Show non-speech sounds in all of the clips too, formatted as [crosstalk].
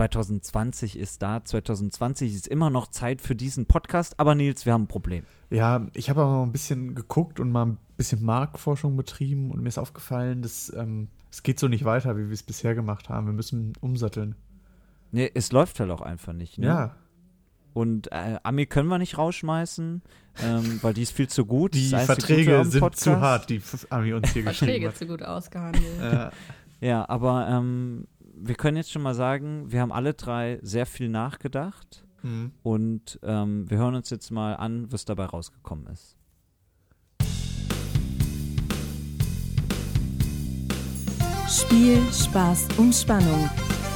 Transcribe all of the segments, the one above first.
2020 ist da. 2020 ist immer noch Zeit für diesen Podcast. Aber Nils, wir haben ein Problem. Ja, ich habe aber mal ein bisschen geguckt und mal ein bisschen Marktforschung betrieben und mir ist aufgefallen, dass ähm, es geht so nicht weiter, wie wir es bisher gemacht haben. Wir müssen umsatteln. Nee, es läuft halt auch einfach nicht. Ne? Ja. Und äh, Ami können wir nicht rausschmeißen, ähm, weil die ist viel zu gut. Die Verträge sind Podcast. zu hart, die Ami uns hier geschrieben Verträge hat. zu gut ausgehandelt. Ja. Ja, aber ähm, wir können jetzt schon mal sagen, wir haben alle drei sehr viel nachgedacht Mhm. und ähm, wir hören uns jetzt mal an, was dabei rausgekommen ist. Spiel, Spaß und Spannung.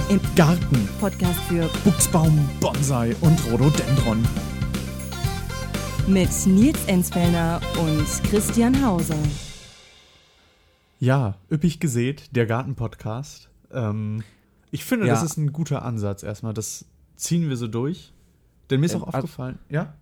Im Garten, Podcast für Buchsbaum, Bonsai und Rhododendron. mit Nils Enzfellner und Christian Hauser. Ja, üppig gesät, der Garten-Podcast. Ähm, ich finde, Ja. das ist ein guter Ansatz erstmal. Das ziehen wir so durch. Denn mir ist Ähm, auch also- aufgefallen, ja?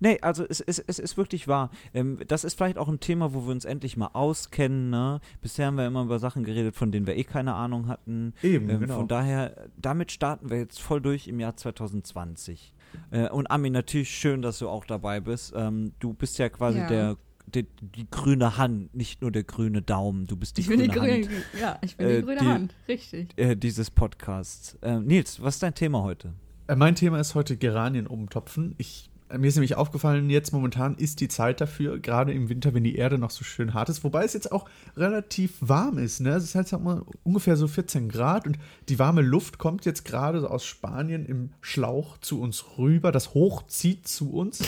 Nee, also es, es, es ist wirklich wahr. Ähm, das ist vielleicht auch ein Thema, wo wir uns endlich mal auskennen. Ne? Bisher haben wir immer über Sachen geredet, von denen wir eh keine Ahnung hatten. Eben, Ähm, genau. Von daher, damit starten wir jetzt voll durch im Jahr 2020. Äh, und Ami, natürlich schön, dass du auch dabei bist. Ähm, du bist ja quasi Ja. der, die, die grüne Hand, nicht nur der grüne Daumen. Du bist die Ich bin grüne die grüne, Hand ja, ich bin Äh, die grüne die- Hand, richtig. äh, dieses Podcasts. Ähm, Nils, was ist dein Thema heute? Äh, Mein Thema ist heute Geranien umtopfen. Ich, äh, mir ist nämlich aufgefallen, jetzt momentan ist die Zeit dafür, gerade im Winter, wenn die Erde noch so schön hart ist, wobei es jetzt auch relativ warm ist. Ne? Es ist halt sag mal, ungefähr so 14 Grad und die warme Luft kommt jetzt gerade so aus Spanien im Schlauch zu uns rüber. Das Hoch zieht zu uns.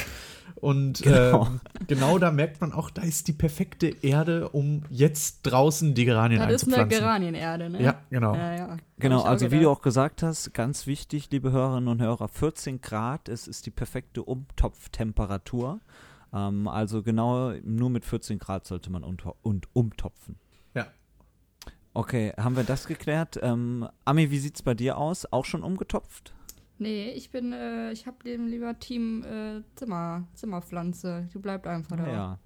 Und Genau. ähm, genau da merkt man auch, da ist die perfekte Erde, um jetzt draußen die Geranien Das ist eine einzupflanzen. Geranienerde, ne? Ja, genau. Ja, ja. Genau, also wie du auch gesagt hast, ganz wichtig, liebe Hörerinnen und Hörer, 14 Grad, es ist die perfekte Umtopftemperatur. Ähm, also genau nur mit 14 Grad sollte man und umtopfen. Ja. Okay, haben wir das geklärt? Ähm, Ami, wie sieht's bei dir aus? Auch schon umgetopft? Nee, ich bin, äh, ich hab dem lieber Team äh, Zimmer, Zimmerpflanze. Die bleibt einfach da. Ja.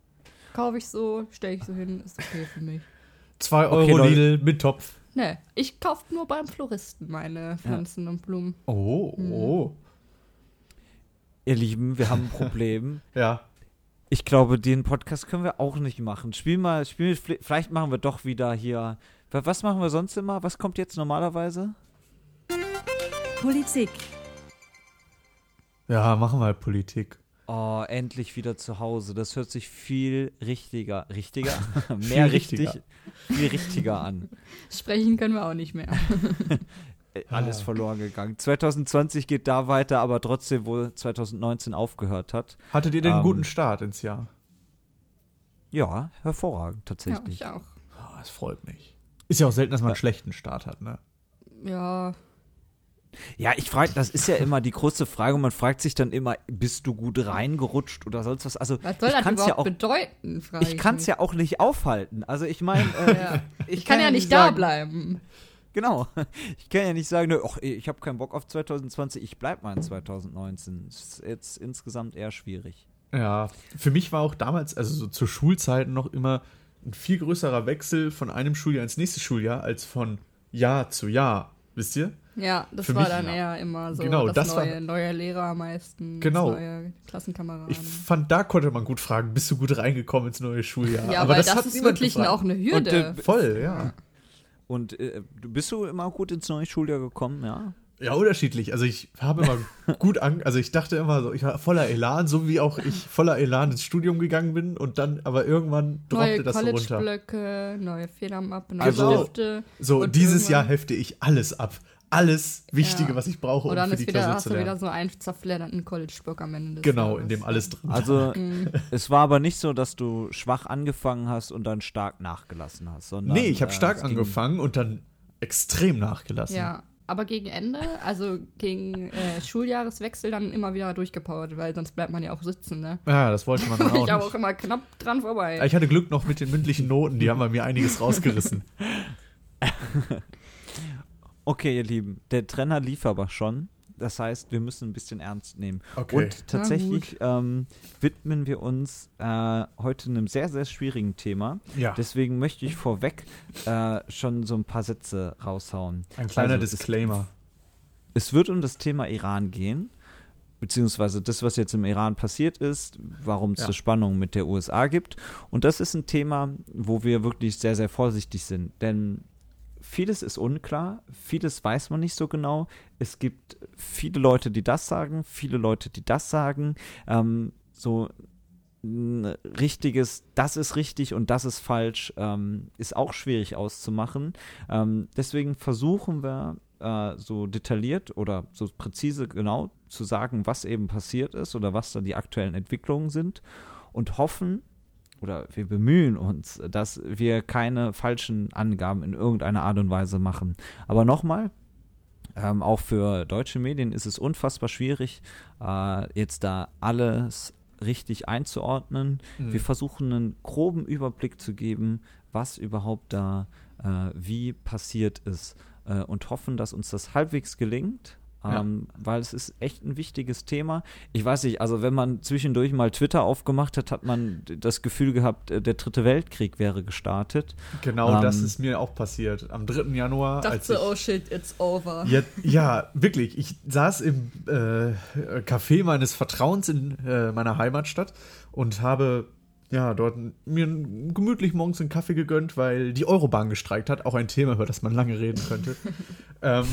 Kaufe ich so, stelle ich so hin, ist okay für mich. Zwei Okay, Euro Leute. Lidl mit Topf. Nee, ich kaufe nur beim Floristen meine Pflanzen und Blumen. Oh, oh. Ihr Lieben, wir haben ein Problem. [laughs] Ja. Ich glaube, den Podcast können wir auch nicht machen. Spiel mal, spiel, vielleicht machen wir doch wieder hier. Was machen wir sonst immer? Was kommt jetzt normalerweise? Politik. Ja, machen wir halt Politik. Oh, endlich wieder zu Hause. Das hört sich viel richtiger, richtiger, [laughs] Viel mehr richtig, richtiger. viel richtiger an. Sprechen können wir auch nicht mehr. [laughs] Alles verloren gegangen. 2020 geht da weiter, aber trotzdem, wo 2019 aufgehört hat. Hattet ihr denn einen Ähm, guten Start ins Jahr? Ja, hervorragend ja, tatsächlich. ich auch. Oh, das freut mich. Ist ja auch selten, dass man Ja. einen schlechten Start hat, ne? Ja, Ja, ich frage, das ist ja immer die große Frage. Man fragt sich dann immer, bist du gut reingerutscht oder sonst was? Also was soll ich das kann's überhaupt ja auch, bedeuten? frage ich kann es ja auch nicht aufhalten. Also ich meine, [laughs] äh, Ja. Ich kann ja nicht da sagen- bleiben. Genau. [laughs] Ich kann ja nicht sagen, nö, ach, ich habe keinen Bock auf 2020, ich bleib mal in 2019. Das ist jetzt insgesamt eher schwierig. Ja. Für mich war auch damals, also so zur Schulzeit noch immer ein viel größerer Wechsel von einem Schuljahr ins nächste Schuljahr als von Jahr zu Jahr. Wisst ihr? Ja, das Für war mich- dann eher immer so Genau, das, das war- neue, neue Lehrer meistens, Genau. neue Klassenkameraden. Ich fand, da konnte man gut fragen, bist du gut reingekommen ins neue Schuljahr? ja, weil das, hat ist wirklich gefragt. auch eine Hürde. Und, äh, Voll, ja. Und äh, bist du immer gut ins neue Schuljahr gekommen, ja? Ja, unterschiedlich. Also ich habe immer [laughs] gut an, also ich dachte immer so, ich war voller Elan, so wie auch ich voller Elan ins Studium gegangen bin und dann aber irgendwann droppte neue das so runter. College-Blöcke, neue Federmappe, neue Also- Stifte. So, dieses Jahr hefte ich alles ab. Alles Wichtige, Ja. was ich brauche, Und um dann für ist die wieder, Klausur hast du wieder so einen zerfledderten College-Block am Ende des Genau, Jahres. in dem alles drin. Also [laughs] Mhm. es war aber nicht so, dass du schwach angefangen hast und dann stark nachgelassen hast, sondern Nee, ich habe äh, stark angefangen und dann extrem nachgelassen. Ja, aber gegen Ende, also gegen äh, Schuljahreswechsel dann immer wieder durchgepowert, weil sonst bleibt man ja auch sitzen, ne? Ja, das wollte man dann [laughs] auch ich habe auch immer knapp dran vorbei. Ich hatte Glück noch mit den mündlichen Noten, die haben bei mir einiges rausgerissen. [laughs] Okay, ihr Lieben, der Trenner lief aber schon. Das heißt, wir müssen ein bisschen ernst nehmen. Okay. Und tatsächlich ähm, widmen wir uns äh, heute einem sehr, sehr schwierigen Thema. Ja, Deswegen möchte ich vorweg äh, schon so ein paar Sätze raushauen. ein kleiner also, es- Disclaimer. es wird um das Thema Iran gehen, beziehungsweise das, was jetzt im Iran passiert ist, warum es Ja. ja. Spannungen mit der USA gibt. Und das ist ein Thema, wo wir wirklich sehr, sehr vorsichtig sind. Denn vieles ist unklar, vieles weiß man nicht so genau. Es gibt viele Leute, die das sagen, viele Leute, die das sagen. Ähm, so ein richtiges, das ist richtig und das ist falsch, ähm, ist auch schwierig auszumachen. Ähm, deswegen versuchen wir äh, so detailliert oder so präzise genau zu sagen, was eben passiert ist oder was da die aktuellen Entwicklungen sind und hoffen oder wir bemühen uns, dass wir keine falschen Angaben in irgendeiner Art und Weise machen. Aber nochmal, ähm, auch für deutsche Medien ist es unfassbar schwierig, äh, jetzt da alles richtig einzuordnen. Mhm. Wir versuchen einen groben Überblick zu geben, was überhaupt da äh, wie passiert ist äh, und hoffen, dass uns das halbwegs gelingt. Ja. Ähm, weil es ist echt ein wichtiges Thema. Ich weiß nicht, also wenn man zwischendurch mal Twitter aufgemacht hat, hat man das Gefühl gehabt, äh, der dritte Weltkrieg wäre gestartet. Genau das Ähm, ist mir auch passiert. Am 3. Januar. als Dachte, ich, oh shit, it's over. Ja, ja, wirklich. Ich saß im äh, Café meines Vertrauens in äh, meiner Heimatstadt und habe ja dort mir gemütlich morgens einen Kaffee gegönnt, weil die Eurobahn gestreikt hat. Auch ein Thema, über das man lange reden könnte. [laughs] ähm,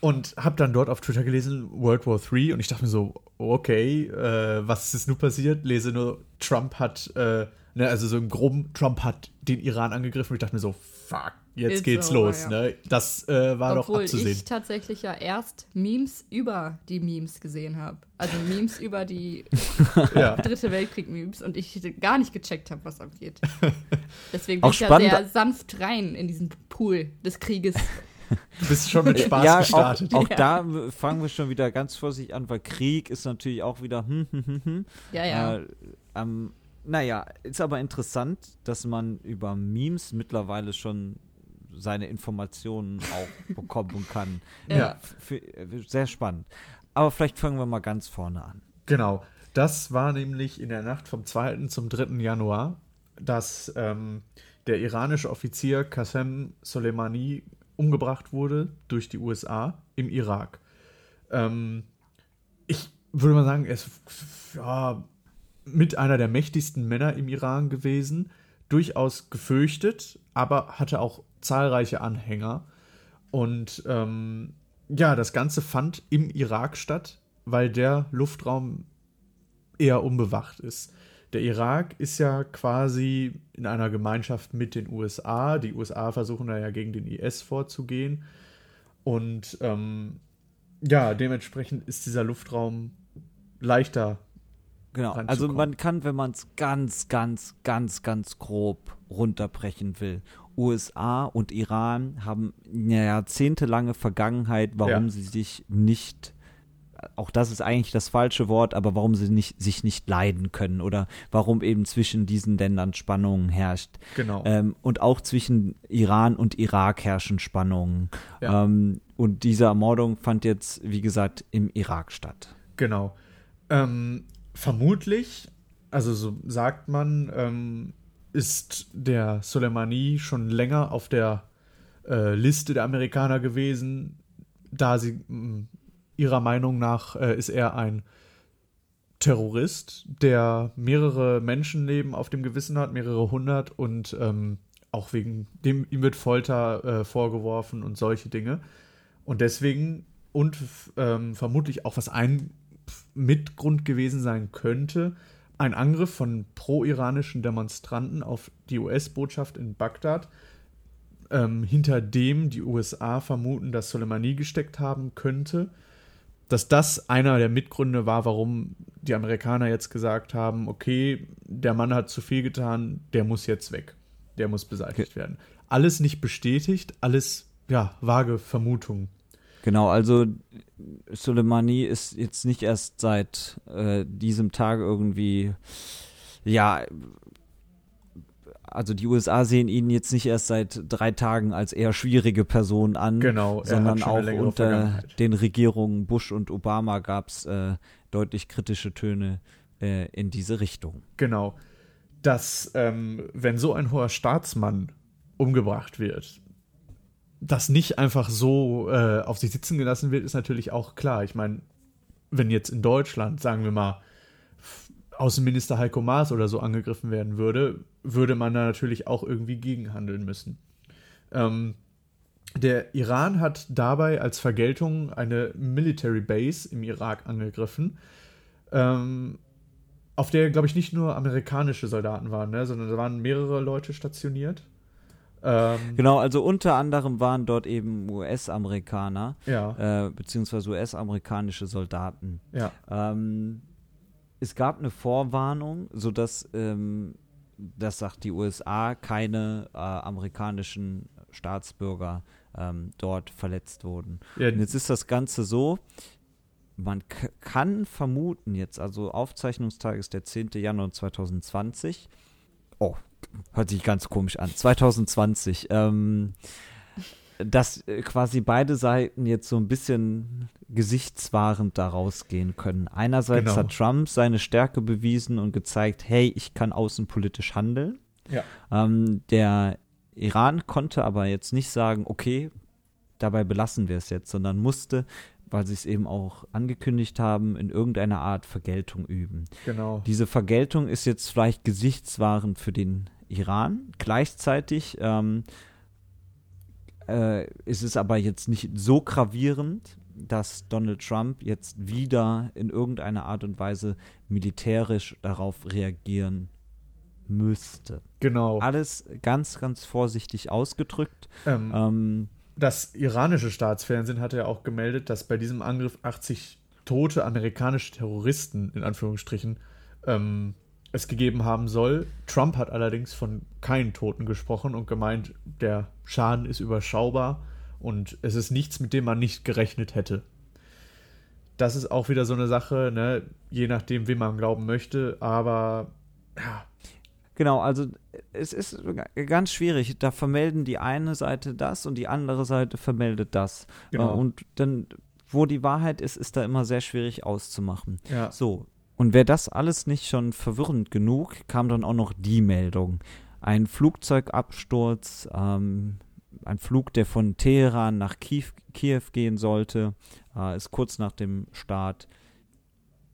und habe dann dort auf Twitter gelesen World War III und ich dachte mir so, okay, äh, was ist nun passiert? Lese nur, Trump hat, äh, ne, also so im Groben, Trump hat den Iran angegriffen. Und ich dachte mir so, fuck, jetzt It's geht's over, los. ja. Ne? Das äh, war doch Obwohl abzusehen. ich tatsächlich ja erst Memes über die Memes gesehen habe. Also Memes [laughs] über die ja. Dritte Weltkrieg-Memes und ich gar nicht gecheckt habe, was abgeht. [laughs] Deswegen Auch bin ich ja spannend- sehr sanft rein in diesen Pool des Krieges. [laughs] Bist schon mit [laughs] Spaß ja, gestartet. auch, auch Ja. da fangen wir schon wieder ganz vorsichtig an, weil Krieg ist natürlich auch wieder hm, hm, hm, hm. Ja, ja. Äh, ähm, naja, ist aber interessant, dass man über Memes mittlerweile schon seine Informationen auch [laughs] bekommen kann. Ja. F- f- sehr spannend. Aber vielleicht fangen wir mal ganz vorne an. Genau. Das war nämlich in der Nacht vom 2. zum 3. Januar, dass ähm, der iranische Offizier Qasem Soleimani umgebracht wurde durch die USA im Irak. Ähm, ich würde mal sagen, er ist ja, mit einer der mächtigsten Männer im Iran gewesen, durchaus gefürchtet, aber hatte auch zahlreiche Anhänger. Und ähm, ja, das Ganze fand im Irak statt, weil der Luftraum eher unbewacht ist. Der Irak ist ja quasi in einer Gemeinschaft mit den USA. Die USA versuchen da ja gegen den IS vorzugehen. Und ähm, ja, dementsprechend ist dieser Luftraum leichter. Genau, also man kann, wenn man es ganz, ganz, ganz, ganz grob runterbrechen will, USA und Iran haben eine jahrzehntelange Vergangenheit, warum Ja. sie sich nicht, auch das ist eigentlich das falsche Wort, aber warum sie nicht, sich nicht leiden können oder warum eben zwischen diesen Ländern Spannungen herrscht. Genau. Ähm, und auch zwischen Iran und Irak herrschen Spannungen. Ja. Ähm, und diese Ermordung fand jetzt, wie gesagt, im Irak statt. Genau. Ähm, vermutlich, also so sagt man, ähm, ist der Soleimani schon länger auf der äh, Liste der Amerikaner gewesen, da sie ihrer Meinung nach äh, ist er ein Terrorist, der mehrere Menschenleben auf dem Gewissen hat, mehrere hundert und ähm, auch wegen dem ihm wird Folter äh, vorgeworfen und solche Dinge. Und deswegen und ähm, vermutlich auch was ein Mitgrund gewesen sein könnte, ein Angriff von pro-iranischen Demonstranten auf die US-Botschaft in Bagdad, ähm, hinter dem die USA vermuten, dass Soleimani gesteckt haben könnte, dass das einer der Mitgründe war, warum die Amerikaner jetzt gesagt haben, okay, der Mann hat zu viel getan, der muss jetzt weg, der muss beseitigt werden. Alles nicht bestätigt, alles ja vage Vermutungen. Genau, also Soleimani ist jetzt nicht erst seit äh, diesem Tag irgendwie, ja, also die USA sehen ihn jetzt nicht erst seit drei Tagen als eher schwierige Person an, Genau, er sondern auch unter den Regierungen Bush und Obama gab es äh, deutlich kritische Töne äh, in diese Richtung. Genau. Dass, ähm, wenn so ein hoher Staatsmann umgebracht wird, das nicht einfach so äh, auf sich sitzen gelassen wird, ist natürlich auch klar. Ich meine, wenn jetzt in Deutschland, sagen wir mal, Außenminister Heiko Maas oder so angegriffen werden würde, würde man da natürlich auch irgendwie gegenhandeln müssen. Ähm, der Iran hat dabei als Vergeltung eine Military Base im Irak angegriffen, ähm, auf der, glaube ich, nicht nur amerikanische Soldaten waren, ne, sondern da waren mehrere Leute stationiert. Ähm, genau, also unter anderem waren dort eben US-Amerikaner, ja. äh, beziehungsweise US-amerikanische Soldaten. Ja. Ähm, es gab eine Vorwarnung, sodass, ähm, das sagt die USA, keine äh, amerikanischen Staatsbürger ähm, dort verletzt wurden. Ja. Und jetzt ist das Ganze so, man kann vermuten jetzt, also Aufzeichnungstag ist der 10. Januar 2020. Oh, hört sich ganz komisch an. 2020. Ähm, dass äh, quasi beide Seiten jetzt so ein bisschen gesichtswahrend da rausgehen können. Einerseits genau. hat Trump seine Stärke bewiesen und gezeigt, hey, ich kann außenpolitisch handeln. Ja. Ähm, der Iran konnte aber jetzt nicht sagen, okay, dabei belassen wir es jetzt, sondern musste, weil sie es eben auch angekündigt haben, in irgendeiner Art Vergeltung üben. Genau. Diese Vergeltung ist jetzt vielleicht gesichtswahrend für den Iran. Gleichzeitig ähm, äh, ist es aber jetzt nicht so gravierend, dass Donald Trump jetzt wieder in irgendeiner Art und Weise militärisch darauf reagieren müsste. Genau. Alles ganz, ganz vorsichtig ausgedrückt. Ähm, ähm, das iranische Staatsfernsehen hatte ja auch gemeldet, dass bei diesem Angriff 80 tote amerikanische Terroristen in Anführungsstrichen ähm, es gegeben haben soll. Trump hat allerdings von keinen Toten gesprochen und gemeint, der Schaden ist überschaubar und es ist nichts, mit dem man nicht gerechnet hätte. Das ist auch wieder so eine Sache, ne? je nachdem, wem man glauben möchte, aber ja. Genau, also es ist ganz schwierig. Da vermelden die eine Seite das und die andere Seite vermeldet das. Genau. Und dann, wo die Wahrheit ist, ist da immer sehr schwierig auszumachen. Ja. So, und wäre das alles nicht schon verwirrend genug, kam dann auch noch die Meldung. Ein Flugzeugabsturz, ähm, ein Flug, der von Teheran nach Kiew, Kiew gehen sollte, äh, ist kurz nach dem Start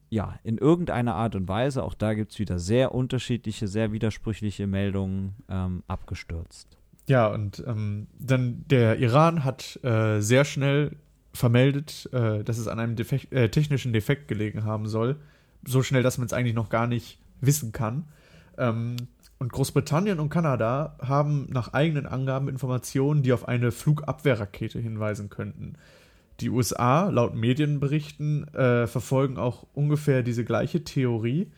ja, in irgendeiner Art und Weise, auch da gibt es wieder sehr unterschiedliche, sehr widersprüchliche Meldungen ähm, abgestürzt. Ja, und ähm, dann der Iran hat äh, sehr schnell vermeldet, äh, dass es an einem Defekt, äh, technischen Defekt gelegen haben soll so schnell, dass man es eigentlich noch gar nicht wissen kann. Ähm, und Großbritannien und Kanada haben nach eigenen Angaben Informationen, die auf eine Flugabwehrrakete hinweisen könnten. Die USA, laut Medienberichten, äh, verfolgen auch ungefähr diese gleiche Theorie,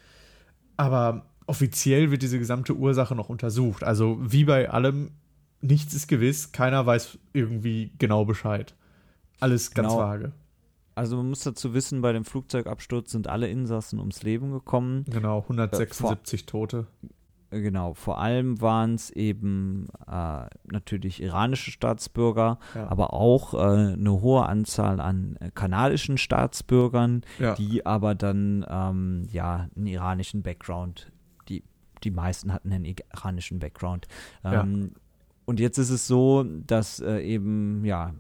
aber offiziell wird diese gesamte Ursache noch untersucht. Also wie bei allem, nichts ist gewiss, keiner weiß irgendwie genau Bescheid. Alles ganz genau. vage. Also man muss dazu wissen, bei dem Flugzeugabsturz sind alle Insassen ums Leben gekommen. Genau, 176 äh, vor, Tote. Äh, genau, vor allem waren es eben äh, natürlich iranische Staatsbürger, ja. aber auch äh, eine hohe Anzahl an kanadischen Staatsbürgern, ja. die aber dann ähm, ja einen iranischen Background, die, die meisten hatten einen iranischen Background. Ähm, ja. Und jetzt ist es so, dass äh, eben ja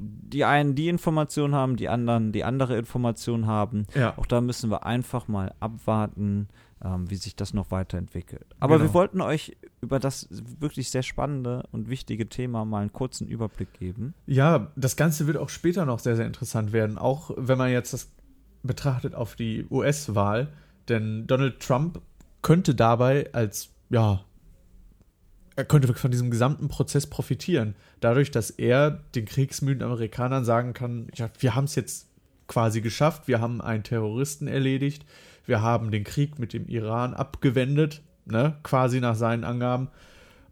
die einen die Information haben, die anderen die andere Information haben. Ja. Auch da müssen wir einfach mal abwarten, ähm, wie sich das noch weiterentwickelt. Aber genau. wir wollten euch über das wirklich sehr spannende und wichtige Thema mal einen kurzen Überblick geben. Ja, das Ganze wird auch später noch sehr, sehr interessant werden, auch wenn man jetzt das betrachtet auf die US-Wahl. Denn Donald Trump könnte dabei als ja, er könnte von diesem gesamten Prozess profitieren. Dadurch, dass er den kriegsmüden Amerikanern sagen kann, ja, wir haben es jetzt quasi geschafft, wir haben einen Terroristen erledigt, wir haben den Krieg mit dem Iran abgewendet, ne, quasi nach seinen Angaben.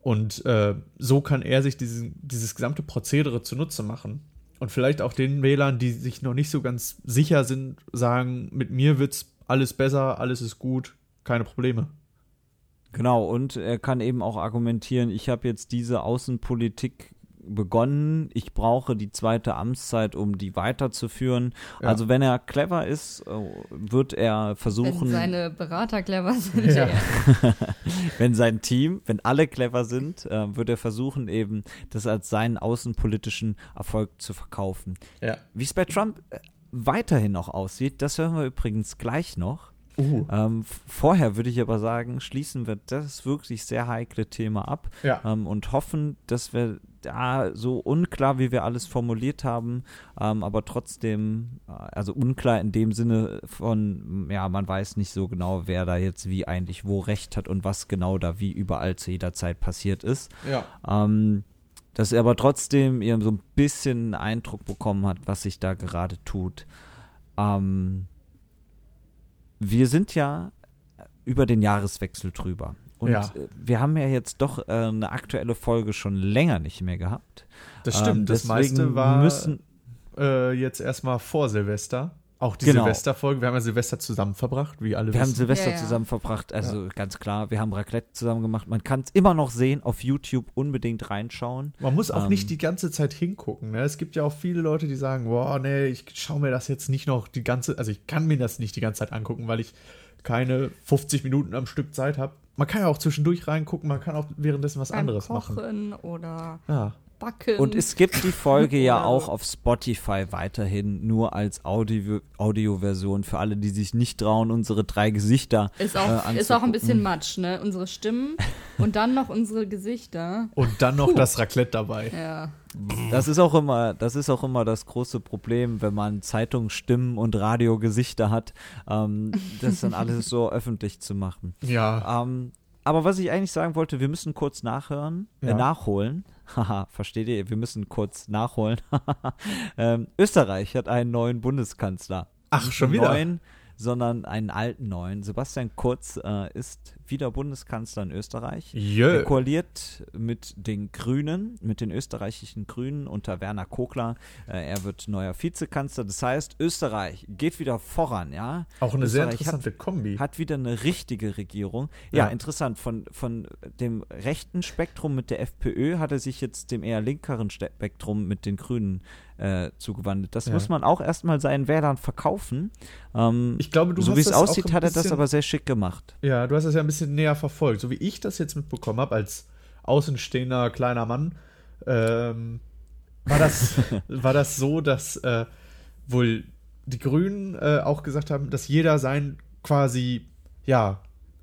Und äh, so kann er sich diesen, dieses gesamte Prozedere zunutze machen. Und vielleicht auch den Wählern, die sich noch nicht so ganz sicher sind, sagen, mit mir wird's alles besser, alles ist gut, keine Probleme. Genau, und er kann eben auch argumentieren, ich habe jetzt diese Außenpolitik begonnen. Ich brauche die zweite Amtszeit, um die weiterzuführen. Ja. Also wenn er clever ist, äh, wird er Wenn versuchen, seine Berater clever sind. Ja. Ja. [laughs] wenn sein Team, wenn alle clever sind, äh, wird er versuchen, eben das als seinen außenpolitischen Erfolg zu verkaufen. Ja. Wie es bei Trump äh, weiterhin noch aussieht, das hören wir übrigens gleich noch. Uh. Ähm, vorher würde ich aber sagen, schließen wir das wirklich sehr heikle Thema ab Ja. ähm, und hoffen, dass wir da so unklar, wie wir alles formuliert haben, ähm, aber trotzdem, äh, also unklar in dem Sinne von, ja, man weiß nicht so genau, wer da jetzt wie eigentlich wo recht hat und was genau da wie überall zu jeder Zeit passiert ist. Ja. Ähm, dass er aber trotzdem ihr so ein bisschen einen Eindruck bekommen hat, was sich da gerade tut. Ähm, wir sind ja über den Jahreswechsel drüber. Und Ja. äh, wir haben ja jetzt doch äh, eine aktuelle Folge schon länger nicht mehr gehabt. Das stimmt. Ähm, das meiste war müssen, äh, jetzt erstmal vor Silvester. Auch die Genau. Silvesterfolge. Wir haben ja Silvester zusammen verbracht, wie alle wir haben wissen. Silvester Ja, ja. zusammen verbracht, also ganz klar, wir haben Raclette zusammen gemacht. Man kann es immer noch sehen, auf YouTube unbedingt reinschauen. Man muss auch Ähm, nicht die ganze Zeit hingucken. Ne? Es gibt ja auch viele Leute, die sagen, boah, nee, ich schaue mir das jetzt nicht noch die ganze, also ich kann mir das nicht die ganze Zeit angucken, weil ich keine 50 Minuten am Stück Zeit habe. Man kann ja auch zwischendurch reingucken, man kann auch währenddessen was Beim anderes Kochen machen. oder Ja. Backen. Und es gibt die Folge ja [laughs] auch auf Spotify weiterhin nur als Audio Audioversion für alle, die sich nicht trauen, unsere drei Gesichter ist äh, auch, ist auch ein bisschen. Matsch, ne? Unsere Stimmen [laughs] und dann noch unsere Gesichter. Und dann noch das Raclette dabei. Ja. Das ist auch immer, das ist auch immer das große Problem, wenn man Zeitungsstimmen und Radiogesichter hat, ähm, das dann alles so [laughs] öffentlich zu machen. Ja. Ähm, aber was ich eigentlich sagen wollte, wir müssen kurz nachhören, äh, Ja. nachholen. Haha, versteht ihr? Wir müssen kurz nachholen. [laughs] ähm, Österreich hat einen neuen Bundeskanzler. Ach, schon wieder? Neuen, sondern einen alten neuen. Sebastian Kurz äh, ist wieder Bundeskanzler in Österreich. Er Jö. koaliert mit den Grünen, mit den österreichischen Grünen unter Werner Kogler. Äh, er wird neuer Vizekanzler. Das heißt, Österreich geht wieder voran, ja. Auch eine sehr Österreich interessante Kombi. Hat wieder eine richtige Regierung. Ja, Ja. interessant. Von, von dem rechten Spektrum mit der FPÖ hat er sich jetzt dem eher linkeren Spektrum mit den Grünen äh, zugewandelt. Das Ja. muss man auch erstmal seinen Wählern verkaufen. Ähm, Ich glaube, du so wie es aussieht, hat er das aber sehr schick gemacht. Ja, du hast das ja ein bisschen näher verfolgt. So wie ich das jetzt mitbekommen habe, als außenstehender kleiner Mann, ähm, war, das, [laughs] war das so, dass äh, wohl die Grünen äh, auch gesagt haben, dass jeder sein quasi, ja,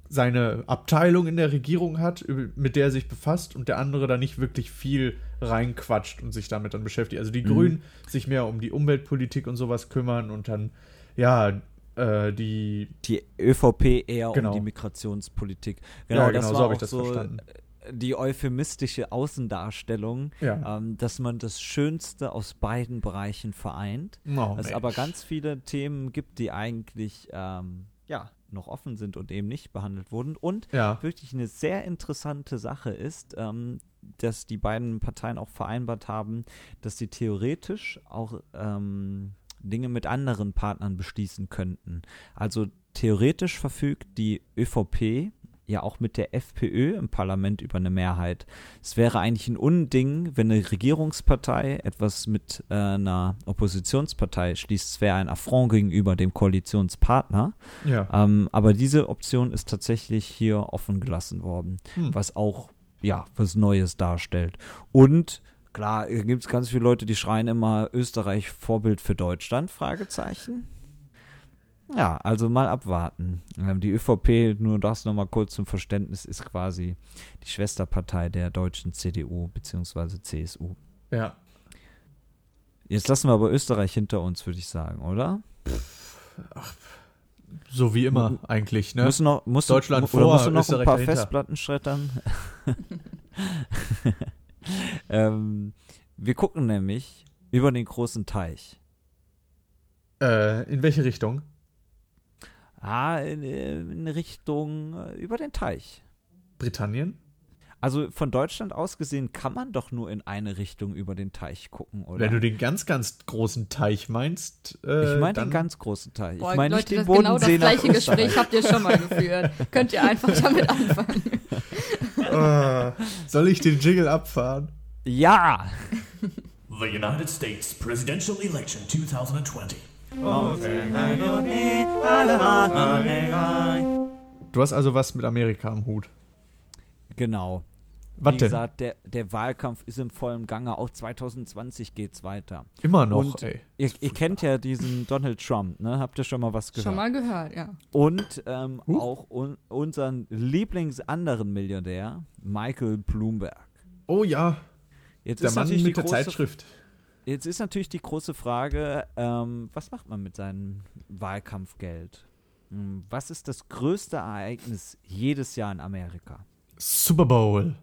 seine Abteilung in der Regierung hat, mit der er sich befasst und der andere da nicht wirklich viel reinquatscht und sich damit dann beschäftigt. Also die Mhm. Grünen sich mehr um die Umweltpolitik und sowas kümmern und dann, ja, äh, die die ÖVP eher Genau. um die Migrationspolitik. Ja, das genau, so war habe ich das so verstanden. äh, die euphemistische Außendarstellung, Ja. ähm, dass man das Schönste aus beiden Bereichen vereint. Oh, es aber ganz viele Themen gibt, die eigentlich ähm, ja noch offen sind und eben nicht behandelt wurden. Und Ja. wirklich eine sehr interessante Sache ist, ähm, dass die beiden Parteien auch vereinbart haben, dass sie theoretisch auch ähm, Dinge mit anderen Partnern beschließen könnten. Also theoretisch verfügt die ÖVP ja auch mit der FPÖ im Parlament über eine Mehrheit. Es wäre eigentlich ein Unding, wenn eine Regierungspartei etwas mit äh, einer Oppositionspartei schließt. Es wäre ein Affront gegenüber dem Koalitionspartner. Ja. Ähm, aber diese Option ist tatsächlich hier offen gelassen worden, Hm. was auch ja was Neues darstellt. Und klar, gibt es ganz viele Leute, die schreien immer Österreich Vorbild für Deutschland? Fragezeichen. Ja, also mal abwarten. Ähm, die ÖVP, nur das nochmal kurz zum Verständnis, ist quasi die Schwesterpartei der deutschen CDU bzw. CSU. Ja. Jetzt lassen wir aber Österreich hinter uns, würde ich sagen, oder? So wie immer eigentlich, ne? Musst du noch, musst du- Deutschland oder vor, musst du noch Österreich ein paar dahinter. Festplatten schreddern? [laughs] ähm, wir gucken nämlich über den großen Teich. Äh, in welche Richtung? Ah, in, in Richtung äh, über den Teich. Britannien? Also von Deutschland aus gesehen kann man doch nur in eine Richtung über den Teich gucken, oder? Wenn du den ganz, ganz großen Teich meinst, äh, ich meine den ganz großen Teich. Boah, ich meine nicht den das genau das Bodensee nach gleiche Gespräch habt ihr schon mal geführt. [laughs] Könnt ihr einfach damit anfangen. [laughs] Äh, soll ich den Jingle abfahren? Ja! The United States presidential election 2020. Du hast also was mit Amerika am Hut. Genau. Was Wie gesagt, der, der Wahlkampf ist im vollen Gange. Auch 2020 geht's weiter. Immer noch, Und ey. ihr, ihr kennt ja diesen Donald Trump, ne? Habt ihr schon mal was gehört? Schon mal gehört, ja. Und ähm, Huch. auch un unseren Lieblings-anderen Milliardär, Michael Bloomberg. Oh ja, Jetzt der ist Mann natürlich mit die der große, Zeitschrift. Jetzt ist natürlich die große Frage, ähm, was macht man mit seinem Wahlkampfgeld? Hm, Was ist das größte Ereignis jedes Jahr in Amerika? Super Bowl.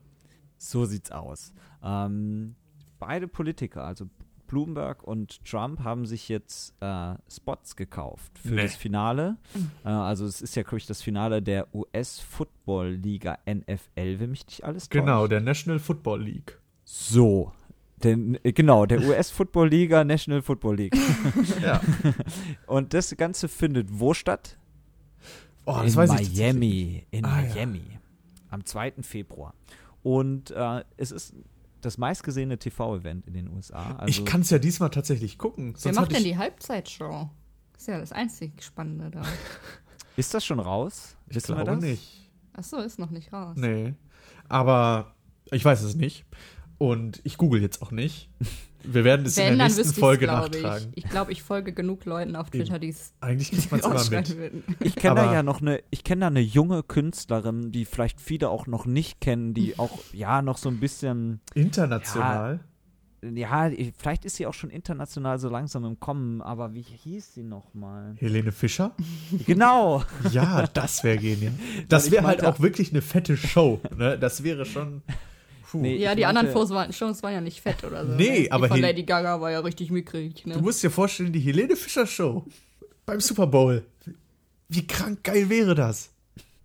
So sieht's aus. Ähm, beide Politiker, also Bloomberg und Trump, haben sich jetzt äh, Spots gekauft für Nee. das Finale. Äh, also es ist ja, glaube ich, das Finale der US-Football-Liga NFL, wenn mich nicht alles täuscht. Genau, der National Football League. So. Den, äh, genau, der US-Football-Liga, [laughs] National Football League. [laughs] Ja. [laughs] Und das Ganze findet wo statt? Oh, in das weiß ich Miami. In Ah, ja. Miami. Am 2. Februar. Und äh, es ist das meistgesehene TV-Event in den USA. Also, ich kann es ja diesmal tatsächlich gucken. Wer macht denn die Halbzeitshow? ist ja das einzig Spannende da. [laughs] ist das schon raus? ich Wissen glaube das? nicht. Achso, ist noch nicht raus. Nee. Aber ich weiß es nicht. Und ich google jetzt auch nicht. Wir werden es in der nächsten Folge ich glaube nachtragen. ich. Ich glaube, ich folge genug Leuten auf Twitter, die es Eigentlich kriegt [laughs] man es immer ausschreiben mit. würden. Ich kenne da ja noch eine, ich kenne da eine junge Künstlerin, die vielleicht viele auch noch nicht kennen, die [laughs] auch ja noch so ein bisschen, International. ja, ich- vielleicht ist sie auch schon international so langsam im Kommen, aber wie hieß sie nochmal? Helene Fischer? [laughs] genau. Ja, das wäre genial. Das wäre halt auch wirklich eine fette Show. Ne? Das wäre schon. Puh. Nee, Ja, ich die anderen meinte- Shows waren, Shows waren ja nicht fett oder so. Nee, ne? Die aber von Hel- Lady Gaga war ja richtig mickrig. Ne? Du musst dir vorstellen, die Helene Fischer Show beim Super Bowl. Wie krank geil wäre das?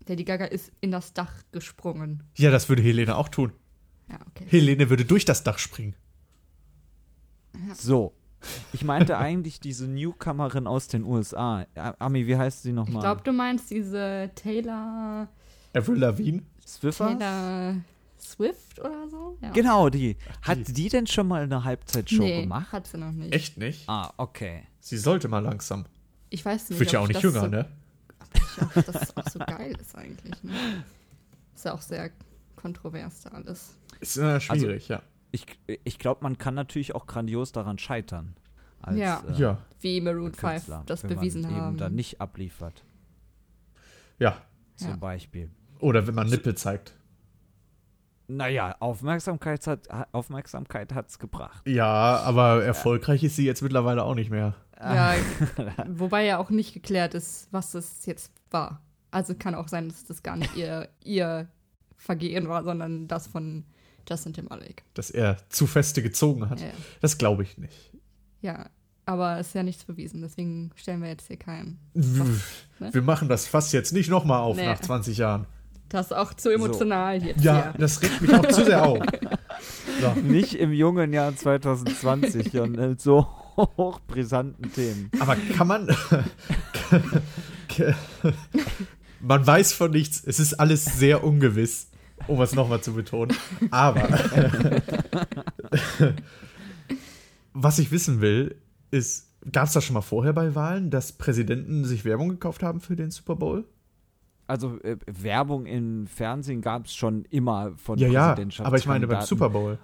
Lady Gaga ist in das Dach gesprungen. Ja, das würde Helene auch tun. Ja, okay. Helene würde durch das Dach springen. So. Ich meinte [laughs] eigentlich diese Newcomerin aus den USA. Ami, wie heißt sie Ich nochmal? glaube, du meinst diese Taylor, Avril Lavigne? Swiffer? Taylor Swift oder so? Ja. Genau, die. Hat die denn schon mal eine Halbzeitshow nee, gemacht? hat sie noch nicht. Echt nicht? Ah, okay. Sie sollte mal langsam. Ich weiß nicht. Wird ja ob auch ich nicht das jünger, so, ne? Ob das auch so geil ist eigentlich. Ne? Ist ja auch sehr kontrovers da alles. Ist äh, schwierig, ja. Ich, ich glaube, man kann natürlich auch grandios daran scheitern. Als, Ja. äh, Ja, Wie Maroon 5 Künstler, das wenn bewiesen man haben. eben dann nicht abliefert, ja. zum Ja. Beispiel. Oder wenn man Nippel zeigt. Naja, Aufmerksamkeit hat Aufmerksamkeit hat's gebracht. Ja, aber erfolgreich ist sie jetzt mittlerweile auch nicht mehr. Ja, [laughs] wobei ja auch nicht geklärt ist, was es jetzt war. Also kann auch sein, dass das gar nicht ihr, ihr Vergehen war, sondern das von Justin Timberlake. Dass er zu feste gezogen hat. Ja, Das glaube ich nicht. ja, aber es ist ja nichts bewiesen, deswegen stellen wir jetzt hier keinen. Ne? Wir machen das Fass jetzt nicht nochmal auf Nee. nach 20 Jahren. Das ist auch zu emotional jetzt Ja, hier. das regt mich auch zu sehr auf. [laughs] So. Nicht im jungen Jahr 2020 und mit so [laughs] hochbrisanten Themen. Aber kann man. [laughs] man weiß von nichts. Es ist alles sehr ungewiss, um es nochmal zu betonen. Aber. was ich wissen will, ist: Gab es das schon mal vorher bei Wahlen, dass Präsidenten sich Werbung gekauft haben für den Super Bowl? Also äh, Werbung im Fernsehen gab es schon immer von Ja, ja, Präsidentschaftskandidaten. aber ich meine beim Super Bowl.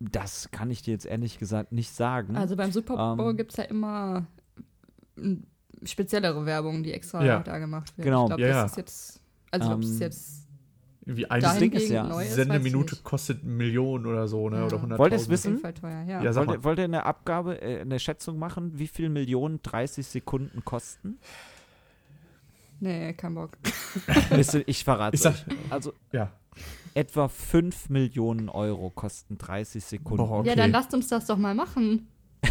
Das kann ich dir jetzt ehrlich gesagt nicht sagen. Also beim Super Bowl Ähm, gibt es ja immer m, speziellere Werbung, die extra Ja. da gemacht wird. Genau. Ich glaube, Ja, ja. das ist jetzt. Also, ob es Ähm, jetzt eine dahin Ding ist ja, ist, Sendeminute kostet Millionen oder so, ne? Ja. Oder 100.000. Wollt ihr es wissen? teuer, ja. Ja, sag wollt, wollt ihr eine Abgabe, äh, eine Schätzung machen, wie viel Millionen 30 Sekunden kosten? Nee, kein Bock. [laughs] Ich verrate Ich sag- euch. Also Ja. etwa 5 Millionen Euro kosten 30 Sekunden. Boah, okay. Ja, dann lasst uns das doch mal machen. [laughs]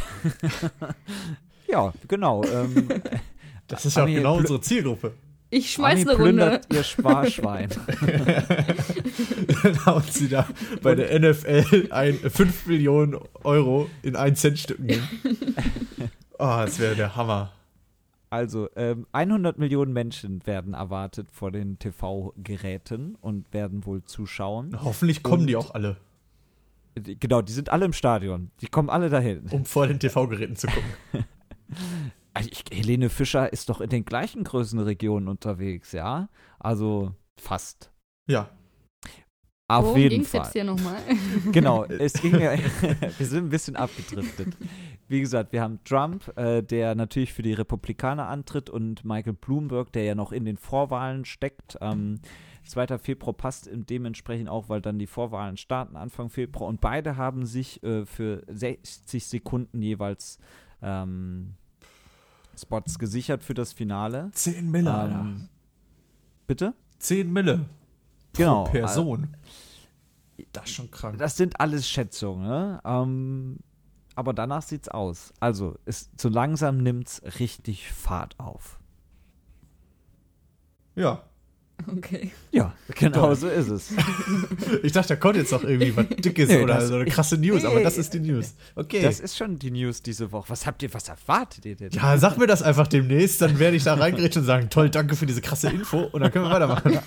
Ja, genau. Ähm, [laughs] Das ist ja auch genau unsere Zielgruppe. Ich schmeiß Ami eine Runde. ihr Sparschwein. Dann hauen sie da bei der NFL ein 5 Millionen Euro in 1 Cent Stücken. Oh, das wäre der Hammer. Also, ähm, 100 Millionen Menschen werden erwartet vor den TV-Geräten und werden wohl zuschauen. Hoffentlich kommen Und- die auch alle. genau, die sind alle im Stadion. Die kommen alle dahin. Um vor den TV-Geräten zu gucken. [laughs] Also ich, Helene Fischer ist doch in den gleichen Größenregionen unterwegs, ja? Also fast. Ja. Auf Worum jeden Fall. jetzt hier nochmal? [laughs] Genau, es ging ja, [laughs] wir sind ein bisschen abgedriftet. Wie gesagt, wir haben Trump, äh, der natürlich für die Republikaner antritt und Michael Bloomberg, der ja noch in den Vorwahlen steckt. Ähm, 2. Februar passt dementsprechend auch, weil dann die Vorwahlen starten Anfang Februar und beide haben sich äh, für 60 Sekunden jeweils ähm, Spots gesichert für das Finale. 10 Mille. Ähm, bitte? 10 Mille. Genau. Pro Person. Das ist schon krank. Das sind alles Schätzungen, ne? Ähm, aber danach sieht's aus. Also, es, so langsam nimmt's richtig Fahrt auf. Ja. Okay. Ja, genau Toll. so ist es. [laughs] Ich dachte, da kommt jetzt noch irgendwie was [laughs] Dickes Nee, oder das- so eine krasse News, aber das ist die News. [laughs] Okay. Das ist schon die News diese Woche. Was habt ihr, was erwartet ihr denn? ja, sag mir das einfach demnächst, dann werde ich da reingrätschen und sagen, toll, danke für diese krasse Info und dann können wir weitermachen.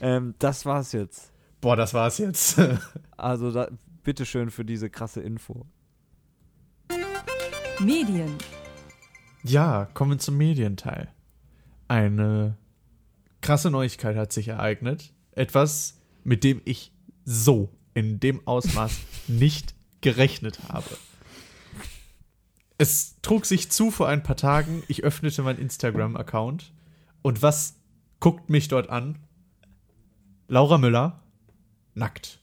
Ähm, das war's jetzt. Boah, das war's jetzt. [laughs] Also, da, bitteschön für diese krasse Info. Medien, Ja, kommen wir zum Medienteil. Eine krasse Neuigkeit hat sich ereignet. Etwas, mit dem ich so in dem Ausmaß [laughs] nicht gerechnet habe. Es trug sich zu vor ein paar Tagen. Ich öffnete meinen Instagram-Account. Und was guckt mich dort an? Laura Müller, nackt.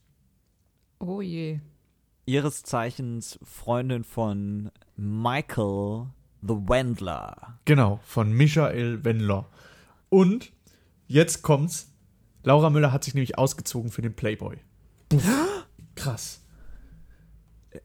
Oh je. Ihres Zeichens Freundin von Michael the Wendler. Genau, von Michael Wendler. Und jetzt kommt's. Laura Müller hat sich nämlich ausgezogen für den Playboy. Puff. Krass.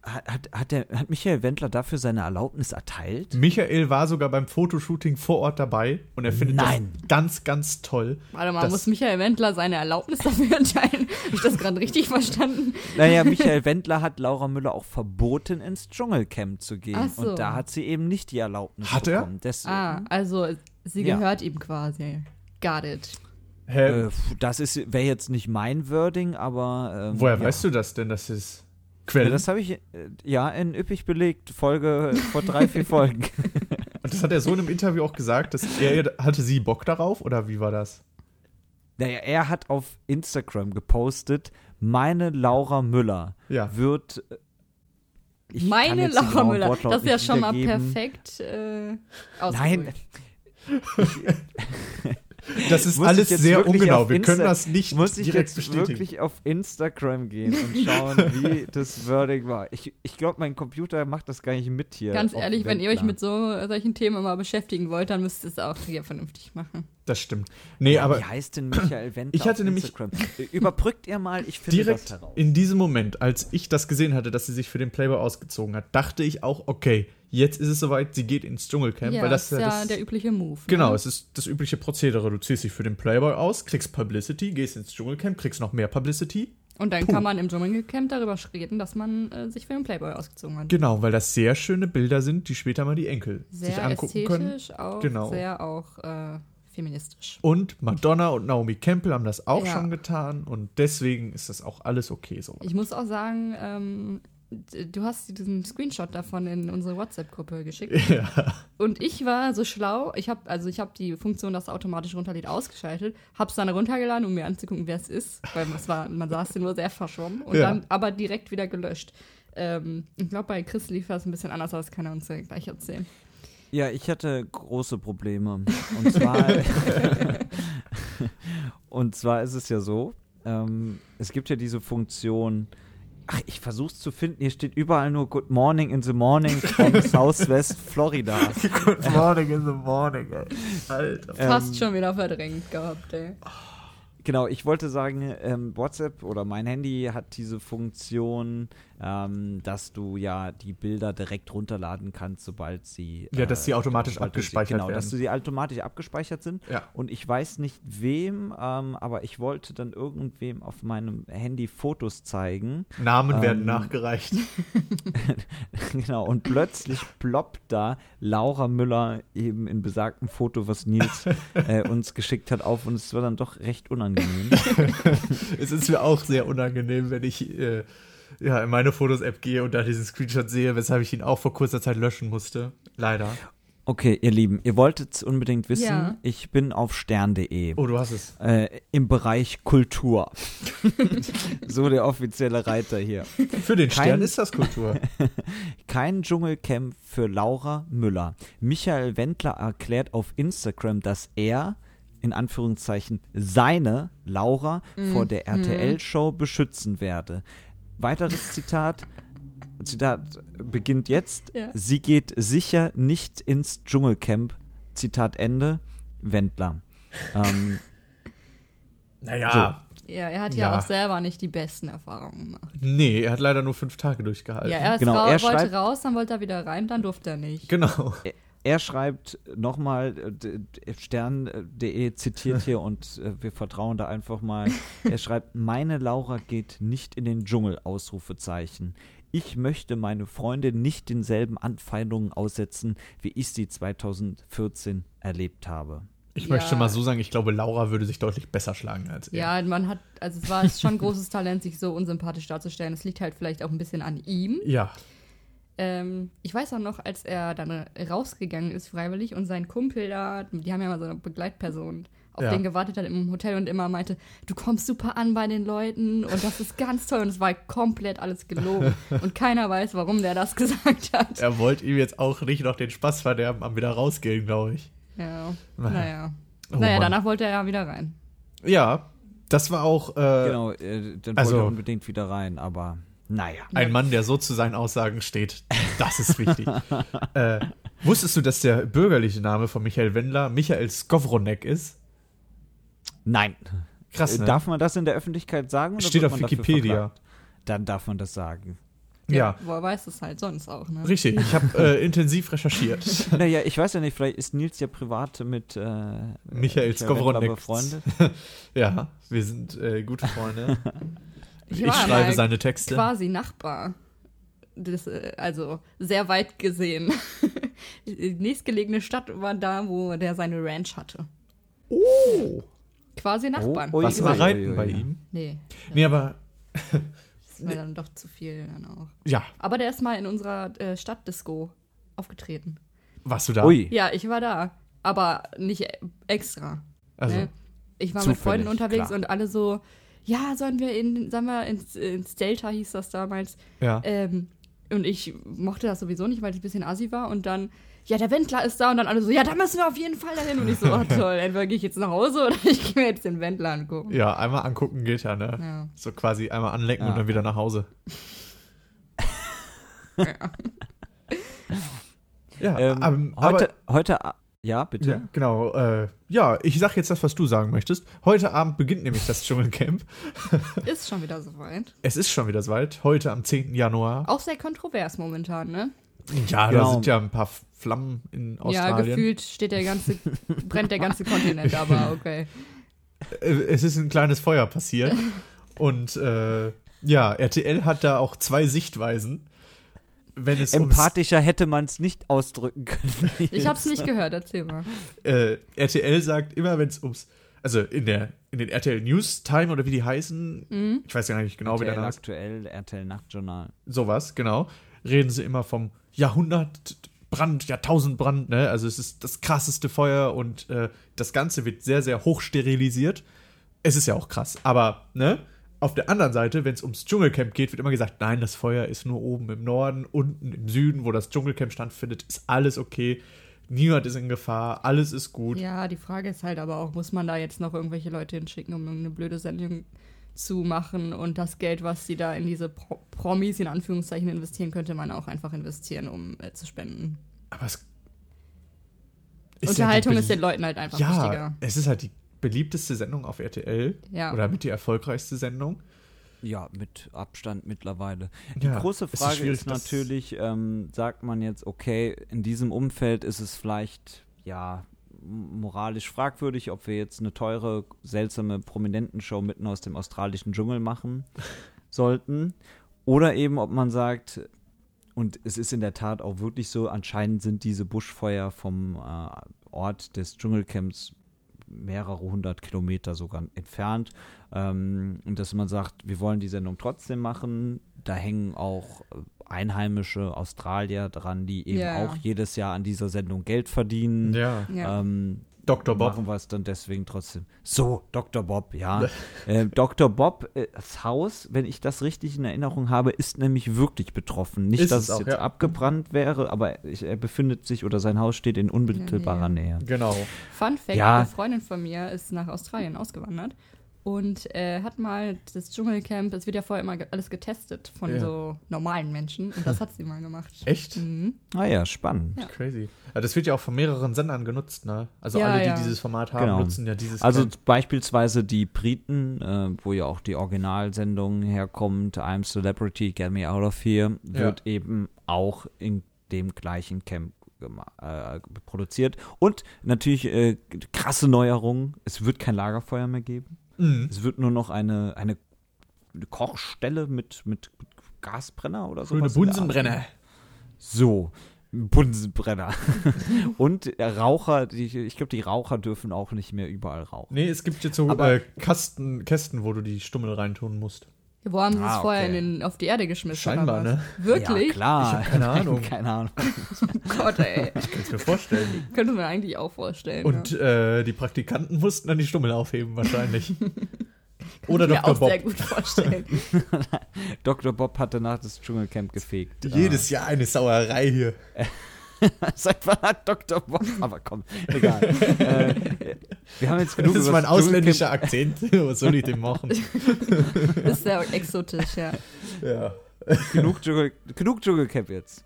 Hat, hat, hat, der, hat Michael Wendler dafür seine Erlaubnis erteilt? Michael war sogar beim Fotoshooting vor Ort dabei und er findet Nein. das ganz, ganz toll. Warte mal, muss Michael Wendler seine Erlaubnis dafür entscheiden? [laughs] Habe ich das gerade richtig verstanden? Naja, [laughs] Michael Wendler hat Laura Müller auch verboten, ins Dschungelcamp zu gehen. Ach so. Und da hat sie eben nicht die Erlaubnis Hat er? bekommen. Deswegen, Ah, also sie Ja. gehört ihm quasi. Got it. Hä? äh, das wäre jetzt nicht mein Wording, aber. Ähm, Woher ja. weißt du das denn? Das ist Ja, Quelle. das habe ich äh, ja in üppig belegt, Folge vor drei, vier [laughs] Folgen. und das hat er so in einem Interview auch gesagt, dass er hatte sie Bock darauf oder wie war das? Naja, er hat auf Instagram gepostet, meine Laura Müller Ja. wird. äh, ich Meine Laura Müller. Wortlaut Das ist ja schon mal perfekt äh, Nein, ausgedrückt. [laughs] [laughs] Das ist Muss alles sehr ungenau. Wir können das nicht muss ich direkt jetzt bestätigen. wirklich auf Instagram gehen und schauen, wie [laughs] das Wording war. Ich, ich glaube, mein Computer macht das gar nicht mit hier. Ganz ehrlich, wenn ihr euch mit so solchen Themen mal beschäftigen wollt, dann müsst ihr es auch hier vernünftig machen. Das stimmt. Nee, Ja, aber wie heißt denn Michael Wendler Ich hatte auf nämlich- Instagram? Überbrückt ihr mal, ich finde direkt das heraus. in diesem Moment, als ich das gesehen hatte, dass sie sich für den Playboy ausgezogen hat, dachte ich auch, okay, jetzt ist es soweit, sie geht ins Dschungelcamp, ja, weil das ist ja das, der übliche Move. Genau, Ne? es ist das übliche Prozedere. Du ziehst dich für den Playboy aus, kriegst Publicity, gehst ins Dschungelcamp, kriegst noch mehr Publicity. Und dann Puh. kann man im Dschungelcamp darüber reden, dass man äh, sich für den Playboy ausgezogen hat. Genau, weil das sehr schöne Bilder sind, die später mal die Enkel Sehr sich angucken können. ästhetisch, auch Genau. sehr auch äh, feministisch. Und Madonna und Naomi Campbell haben das auch Ja. schon getan und deswegen ist das auch alles okay so. Ich muss auch sagen, ähm, du hast diesen Screenshot davon in unsere WhatsApp-Gruppe geschickt. [laughs] Ja. Und ich war so schlau, ich habe also ich habe die Funktion, dass es automatisch runterlädt, ausgeschaltet, habe es dann runtergeladen, um mir anzugucken, wer es ist, weil es war, man saß nur sehr verschwommen und Ja. dann aber direkt wieder gelöscht. Ähm, ich glaube, bei Chris lief das ein bisschen anders, aber das kann er uns ja gleich erzählen. Ja, ich hatte große Probleme. [laughs] Und zwar, [laughs] und zwar ist es ja so, ähm, es gibt ja diese Funktion, ach, ich versuch's zu finden, hier steht überall nur Good Morning in the Morning from [laughs] Southwest Florida. Good morning in the morning, ey. Alter. Fast Ähm, schon wieder verdrängt gehabt, ey. Genau, ich wollte sagen, ähm, WhatsApp oder mein Handy hat diese Funktion, ähm, dass du ja die Bilder direkt runterladen kannst, sobald sie. Ja, dass sie automatisch sobald du sie- abgespeichert Genau, dass werden. sie automatisch abgespeichert sind. Ja. Und ich weiß nicht wem, ähm, aber ich wollte dann irgendwem auf meinem Handy Fotos zeigen. Namen werden Ähm, nachgereicht. [laughs] genau, und plötzlich ploppt da Laura Müller eben in besagtem Foto, was Nils [laughs] äh, uns geschickt hat, auf und es war dann doch recht unangenehm. [laughs] es ist mir auch sehr unangenehm, wenn ich äh, ja, in meine Fotos-App gehe und da diesen Screenshot sehe, weshalb ich ihn auch vor kurzer Zeit löschen musste. Leider. Okay, ihr Lieben, ihr wolltet es unbedingt wissen. Ja. Ich bin auf stern.de. Oh, du hast es. Äh, Im Bereich Kultur. [laughs] so der offizielle Reiter hier. Für den Kein- Stern ist das Kultur. [laughs] Kein Dschungelcamp für Laura Müller. Michael Wendler erklärt auf Instagram, dass er, in Anführungszeichen, seine Laura vor der RTL-Show beschützen werde. Weiteres Zitat. Zitat beginnt jetzt. Ja. Sie geht sicher nicht ins Dschungelcamp. Zitat Ende. Wendler. Ähm, Naja, Ja, er hat ja. Ja. auch selber nicht die besten Erfahrungen gemacht. nee, er hat leider nur fünf Tage durchgehalten. Ja, er Genau, er wollte schreibt- raus, dann wollte er wieder rein, dann durfte er nicht. Genau. Er schreibt nochmal, stern.de zitiert hier und [laughs] äh, wir vertrauen da einfach mal. Er schreibt, meine Laura geht nicht in den Dschungel, Ausrufezeichen. Ich möchte meine Freundin nicht denselben Anfeindungen aussetzen, wie ich sie 2014 erlebt habe. Ich Ja. möchte mal so sagen, ich glaube, Laura würde sich deutlich besser schlagen als er. Ja, man hat, also es war schon ein großes Talent, sich so unsympathisch darzustellen. Es liegt halt vielleicht auch ein bisschen an ihm. Ja. Ähm, ich weiß auch noch, als er dann rausgegangen ist, freiwillig, und sein Kumpel da, die haben ja mal so eine Begleitperson, auf Ja. den gewartet hat im Hotel und immer meinte, du kommst super an bei den Leuten und das ist ganz toll. Und es war komplett alles gelogen. [laughs] und keiner weiß, warum der das [laughs] gesagt hat. Er wollte ihm jetzt auch nicht noch den Spaß verderben am wieder rausgehen, glaube ich. Ja, Naja. naja. Oh naja, Mann. danach wollte er ja wieder rein. Ja, das war auch äh, Genau, äh, dann also- wollte er unbedingt wieder rein, aber naja. ein Mann, der so zu seinen Aussagen steht. Das ist wichtig. [laughs] äh, wusstest du, dass der bürgerliche Name von Michael Wendler Michael Skowronek ist? Nein. Krass, Äh, ne? Darf man das in der Öffentlichkeit sagen? Oder Steht auf Wikipedia. Dann darf man das sagen. Ja, Woher weiß es halt sonst auch, ne? richtig. Ich habe äh, [laughs] intensiv recherchiert. [laughs] Naja, ich weiß ja nicht, vielleicht ist Nils ja privat mit äh, Michael Skowronek. befreundet. ja, wir sind äh, gute Freunde. Ich, war schreibe mal seine Texte. Quasi Nachbar. Das, äh, also sehr weit gesehen. Die [laughs] nächstgelegene Stadt war da, wo der seine Ranch hatte. Oh, Quasi Nachbarn. ui, was ui, reiten bei ihm? Nee, Nee, aber das war dann doch zu viel dann auch. ja, Aber der ist mal in unserer äh, Stadtdisco aufgetreten. warst du da? Ui. Ja, ich war da. Aber nicht extra. Also, ne? Ich war zufällig, mit Freunden unterwegs klar. und alle so, ja, sollen wir in, sollen wir ins, ins Delta hieß das damals. ja. Ähm, und ich mochte das sowieso nicht, weil ich ein bisschen assi war. Und dann, ja, der Wendler ist da. Und dann alle so, ja, da müssen wir auf jeden Fall dahin. Und ich so, oh [laughs] toll, entweder gehe ich jetzt nach Hause oder [laughs] ich gehe mir jetzt den Wendler angucken. ja, einmal angucken geht ja, ne? Ja. So quasi einmal anlecken Ja. und dann wieder nach Hause. [laughs] Ja, Ähm, ähm, heute, aber, heute, a- ja, bitte. ja, genau. Äh, ja, ich sag jetzt das, was du sagen möchtest. Heute Abend beginnt nämlich das Dschungelcamp. [laughs] Ist schon wieder soweit. Es ist schon wieder soweit. Heute am 10. Januar. Auch sehr kontrovers momentan, ne? Ja, da Genau. sind ja ein paar Flammen in Ja, Australien. gefühlt steht der ganze, brennt der ganze Kontinent, [laughs] aber okay. Äh, es ist ein kleines Feuer passiert. [laughs] und äh, ja, RTL hat da auch zwei Sichtweisen. Wenn es Empathischer hätte man es nicht ausdrücken können. [laughs] Ich hab's nicht gehört, erzähl mal. äh, RTL sagt immer, wenn es ums, also in der in den RTL News Time oder wie die heißen, Mhm. ich weiß ja gar nicht genau, wie der RTL Name aktuell, RTL Nachtjournal. sowas, genau, reden sie immer vom Jahrhundertbrand, Jahrtausendbrand, ne? Also es ist das krasseste Feuer und äh, das Ganze wird sehr, sehr hoch sterilisiert. Es ist ja auch krass, aber, ne? Auf der anderen Seite, wenn es ums Dschungelcamp geht, wird immer gesagt, nein, das Feuer ist nur oben im Norden, unten im Süden, wo das Dschungelcamp stattfindet, ist alles okay. Niemand ist in Gefahr, alles ist gut. Ja, die Frage ist halt aber auch, muss man da jetzt noch irgendwelche Leute hinschicken, um eine blöde Sendung zu machen und das Geld, was sie da in diese Pro Promis in Anführungszeichen investieren, könnte man auch einfach investieren, um äh, zu spenden. Aber es Unterhaltung ja ist den Leuten halt einfach Ja, wichtiger. es ist halt die beliebteste Sendung auf RTL Ja. oder mit die erfolgreichste Sendung. Ja, mit Abstand mittlerweile. Die Ja, große ist Frage ist, das- natürlich, ähm, sagt man jetzt, okay, in diesem Umfeld ist es vielleicht, ja, moralisch fragwürdig, ob wir jetzt eine teure, seltsame Prominentenshow mitten aus dem australischen Dschungel machen [laughs] sollten. Oder eben, ob man sagt, und es ist in der Tat auch wirklich so, anscheinend sind diese Buschfeuer vom äh, Ort des Dschungelcamps mehrere hundert Kilometer sogar entfernt. Ähm, und dass man sagt, wir wollen die Sendung trotzdem machen. Da hängen auch äh, einheimische Australier dran, die eben Ja. auch jedes Jahr an dieser Sendung Geld verdienen. Ja. Ja. Ähm, Dr. Bob. Machen wir es dann deswegen trotzdem. So, Dr. Bob, ja. [laughs] äh, Dr. Bob, äh, das Haus, wenn ich das richtig in Erinnerung habe, ist nämlich wirklich betroffen. Nicht, Ist dass es es auch, jetzt ja. abgebrannt wäre, aber ich, er befindet sich oder sein Haus steht in unmittelbarer Nähe. Genau. Fun Fact: Ja. Eine Freundin von mir ist nach Australien ausgewandert und äh, hat mal das Dschungelcamp, es wird ja vorher immer alles getestet von Ja. so normalen Menschen und das hat sie mal gemacht. Echt? Mhm. Ah ja, spannend. Ja. Crazy. Ja, das wird ja auch von mehreren Sendern genutzt, ne? Also Ja, alle, die ja. dieses Format haben, Genau. nutzen ja dieses Also Camp. beispielsweise die Briten, äh, wo ja auch die Originalsendung herkommt, I'm Celebrity, Get Me Out of Here, wird eben auch in dem gleichen Camp äh, produziert. Und natürlich äh, krasse Neuerung, es wird kein Lagerfeuer mehr geben. Mhm. Es wird nur noch eine, eine Kochstelle mit, mit Gasbrenner oder so. Schöne Bunsenbrenner. So, Bunsenbrenner. [laughs] Und Raucher, die, ich glaube, die Raucher dürfen auch nicht mehr überall rauchen. Nee, es gibt jetzt so Aber- äh, Kasten, Kästen, wo du die Stummel reintun musst. Wo haben sie es Ah, vorher okay. in den, auf die Erde geschmissen? Scheinbar, oder was? ne? Wirklich? Ja, klar. Ich keine [laughs] Ahnung. keine Ahnung. [laughs] Gott, ey. Kannst mir vorstellen. [laughs] Könnte man eigentlich auch vorstellen. Und ja. äh, die Praktikanten mussten dann die Stummel aufheben, wahrscheinlich. Oder Kann ich mir Dr. auch Bob. sehr gut vorstellen. Dr. Bob hat danach das Dschungelcamp gefegt. Jedes Jahr eine Sauerei hier. Seit wann hat Dr. Bob? Aber komm, egal. äh, wir haben jetzt genug Das ist mein ausländischer Akzent. [laughs] Was soll ich denn machen? [laughs] ist sehr exotisch, ja. Ja. Genug, Dschungel, genug Dschungelcamp jetzt.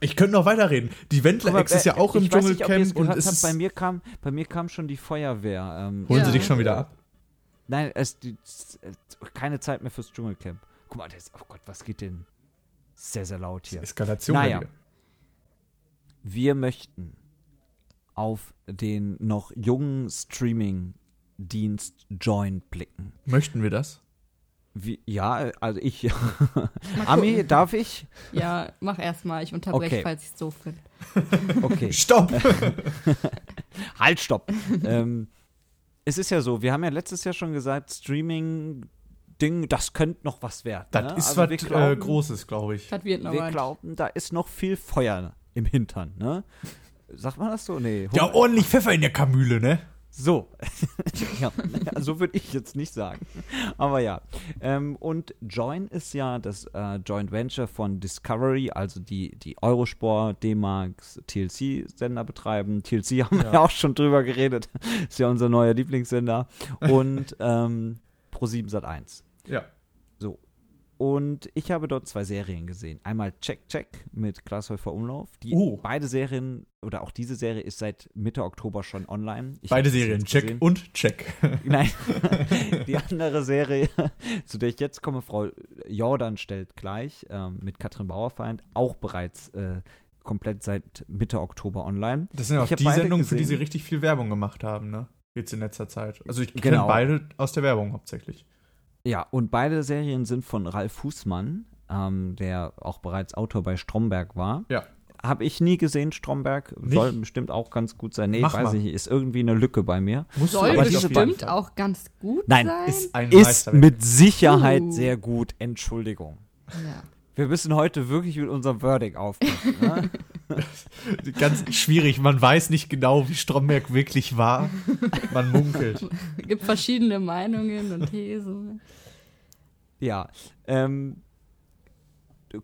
Ich könnte noch weiterreden. Die Wendler-Ex ist ja auch im nicht, Dschungelcamp und es habt, ist. bei mir kam, bei mir kam schon die Feuerwehr. Ähm, Holen Ja. sie dich schon wieder ab? Nein, es die, es- keine Zeit mehr fürs Dschungelcamp. Guck mal, das, oh Gott, was geht denn? Sehr, sehr laut hier. Eskalation. Naja. bei dir. Wir möchten auf den noch jungen Streaming-Dienst Join blicken. Möchten wir das? Wie, ja, also ich. [laughs] Ami, darf ich? Ja, mach erst mal. Ich unterbreche, Okay. falls ich es doof finde. [laughs] Okay. Stopp! [laughs] halt, stopp. ähm, es ist ja so, wir haben ja letztes Jahr schon gesagt, Streaming-Ding, das könnte noch was werden. Das ne? ist Also wir was äh, glauben- Großes, glaube ich. Das wird noch Wir was. glauben, da ist noch viel Feuer im Hintern, ne? Sagt man das so? Nee. Ja, ordentlich Pfeffer in der Kamüle, ne? So. [laughs] ja, so würde ich jetzt nicht sagen. Aber ja. Ähm, und Join ist ja das äh, Joint Venture von Discovery, also die, die Eurosport, D-Max, TLC-Sender betreiben. TLC haben wir Ja. ja auch schon drüber geredet. ist ja unser neuer Lieblingssender. Und ähm, Pro7 Sat1. Ja. Und ich habe dort zwei Serien gesehen. Einmal Check Check mit Glashäufer Umlauf. Die Oh. beide Serien oder auch diese Serie ist seit Mitte Oktober schon online. Ich Beide Serien, Check gesehen. und Check. [laughs] Nein. [laughs] Die andere Serie, [laughs] zu der ich jetzt komme, Frau Jordan stellt gleich ähm, mit Katrin Bauerfeind, auch bereits äh, komplett seit Mitte Oktober online. Das sind ja auch die Sendungen, für die sie richtig viel Werbung gemacht haben, ne? Jetzt in letzter Zeit. Also ich kenne Genau. beide aus der Werbung hauptsächlich. Ja, und beide Serien sind von Ralf Fußmann, ähm, der auch bereits Autor bei Stromberg war. Ja. Habe ich nie gesehen, Stromberg. Nicht? Soll bestimmt auch ganz gut sein. Nee, Mach weiß mal. ich nicht. Ist irgendwie eine Lücke bei mir. Musst Soll aber bestimmt auch ganz gut Nein, sein. Ist ein Ist Meisterwerk. mit Sicherheit Uh. sehr gut. Entschuldigung. ja. Wir müssen heute wirklich mit unserem Wording aufpassen. Ne? [laughs] Ganz schwierig. Man weiß nicht genau, wie Stromberg wirklich war. Man munkelt. [laughs] Gibt verschiedene Meinungen und Thesen. ja. Ähm,